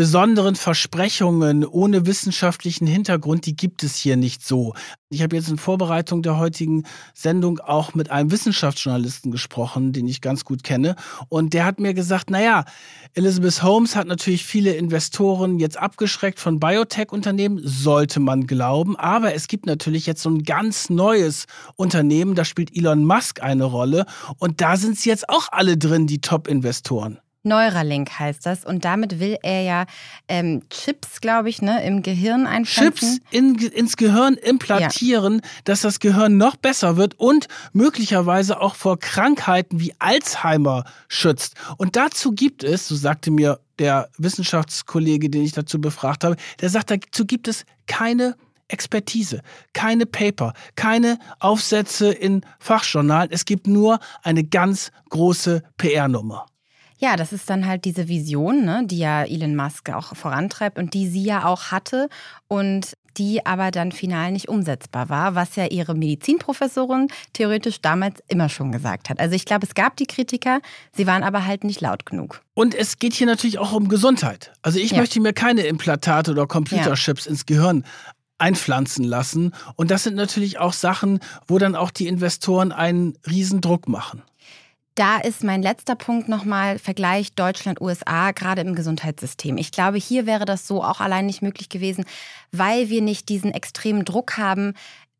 besonderen Versprechungen ohne wissenschaftlichen Hintergrund, die gibt es hier nicht so. Ich habe jetzt in Vorbereitung der heutigen Sendung auch mit einem Wissenschaftsjournalisten gesprochen, den ich ganz gut kenne. Und der hat mir gesagt, naja, Elizabeth Holmes hat natürlich viele Investoren jetzt abgeschreckt von Biotech-Unternehmen, sollte man glauben. Aber es gibt natürlich jetzt so ein ganz neues Unternehmen, da spielt Elon Musk eine Rolle. Und da sind sie jetzt auch alle drin, die Top-Investoren. Neuralink heißt das. Und damit will er ja ähm, Chips, glaube ich, ne, im Gehirn einpflanzen. Chips in, ins Gehirn implantieren, ja. dass das Gehirn noch besser wird und möglicherweise auch vor Krankheiten wie Alzheimer schützt. Und dazu gibt es, so sagte mir der Wissenschaftskollege, den ich dazu befragt habe, der sagt, dazu gibt es keine Expertise, keine Paper, keine Aufsätze in Fachjournalen. Es gibt nur eine ganz große PR-Nummer. Ja, das ist dann halt diese Vision, ne, die ja Elon Musk auch vorantreibt und die sie ja auch hatte und die aber dann final nicht umsetzbar war, was ja ihre Medizinprofessorin theoretisch damals immer schon gesagt hat. Also ich glaube, es gab die Kritiker, sie waren aber halt nicht laut genug. Und es geht hier natürlich auch um Gesundheit. Also ich ja. möchte mir keine Implantate oder Computerships ja. ins Gehirn einpflanzen lassen. Und das sind natürlich auch Sachen, wo dann auch die Investoren einen Riesendruck machen. Da ist mein letzter Punkt nochmal Vergleich Deutschland-USA, gerade im Gesundheitssystem. Ich glaube, hier wäre das so auch allein nicht möglich gewesen, weil wir nicht diesen extremen Druck haben,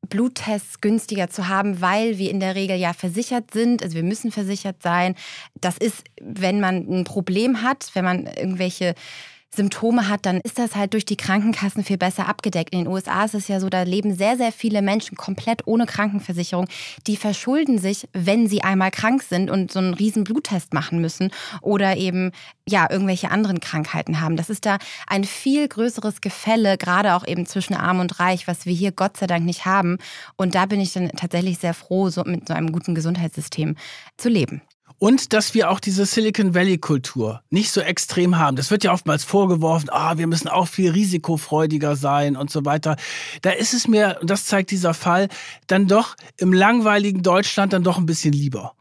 Bluttests günstiger zu haben, weil wir in der Regel ja versichert sind. Also wir müssen versichert sein. Das ist, wenn man ein Problem hat, wenn man irgendwelche Symptome hat, dann ist das halt durch die Krankenkassen viel besser abgedeckt. In den USA ist es ja so, da leben sehr, sehr viele Menschen komplett ohne Krankenversicherung. Die verschulden sich, wenn sie einmal krank sind und so einen riesen Bluttest machen müssen oder eben ja irgendwelche anderen Krankheiten haben. Das ist da ein viel größeres Gefälle, gerade auch eben zwischen Arm und Reich, was wir hier Gott sei Dank nicht haben. Und da bin ich dann tatsächlich sehr froh, so mit so einem guten Gesundheitssystem zu leben. Und dass wir auch diese Silicon Valley-Kultur nicht so extrem haben. Das wird ja oftmals vorgeworfen, ah, wir müssen auch viel risikofreudiger sein und so weiter. Da ist es mir, und das zeigt dieser Fall, dann doch im langweiligen Deutschland dann doch ein bisschen lieber.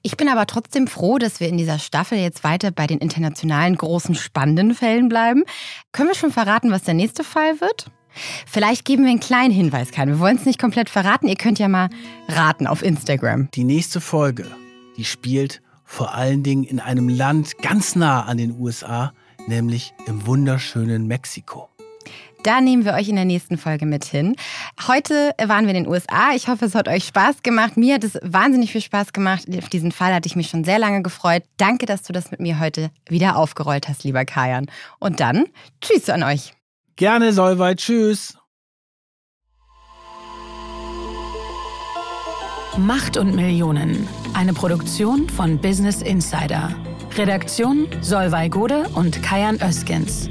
Ich bin aber trotzdem froh, dass wir in dieser Staffel jetzt weiter bei den internationalen großen spannenden Fällen bleiben. Können wir schon verraten, was der nächste Fall wird? Vielleicht geben wir einen kleinen Hinweis, Karin. Wir wollen es nicht komplett verraten. Ihr könnt ja mal raten auf Instagram. Die nächste Folge die spielt vor allen Dingen in einem Land ganz nah an den USA, nämlich im wunderschönen Mexiko. Da nehmen wir euch in der nächsten Folge mit hin. Heute waren wir in den USA. Ich hoffe, es hat euch Spaß gemacht. Mir hat es wahnsinnig viel Spaß gemacht. Auf diesen Fall hatte ich mich schon sehr lange gefreut. Danke, dass du das mit mir heute wieder aufgerollt hast, lieber Kajan. Und dann, tschüss an euch. Gerne, Solveig. Tschüss. Macht und Millionen. Eine Produktion von Business Insider. Redaktion Solveig Gode und Kajan Öskens.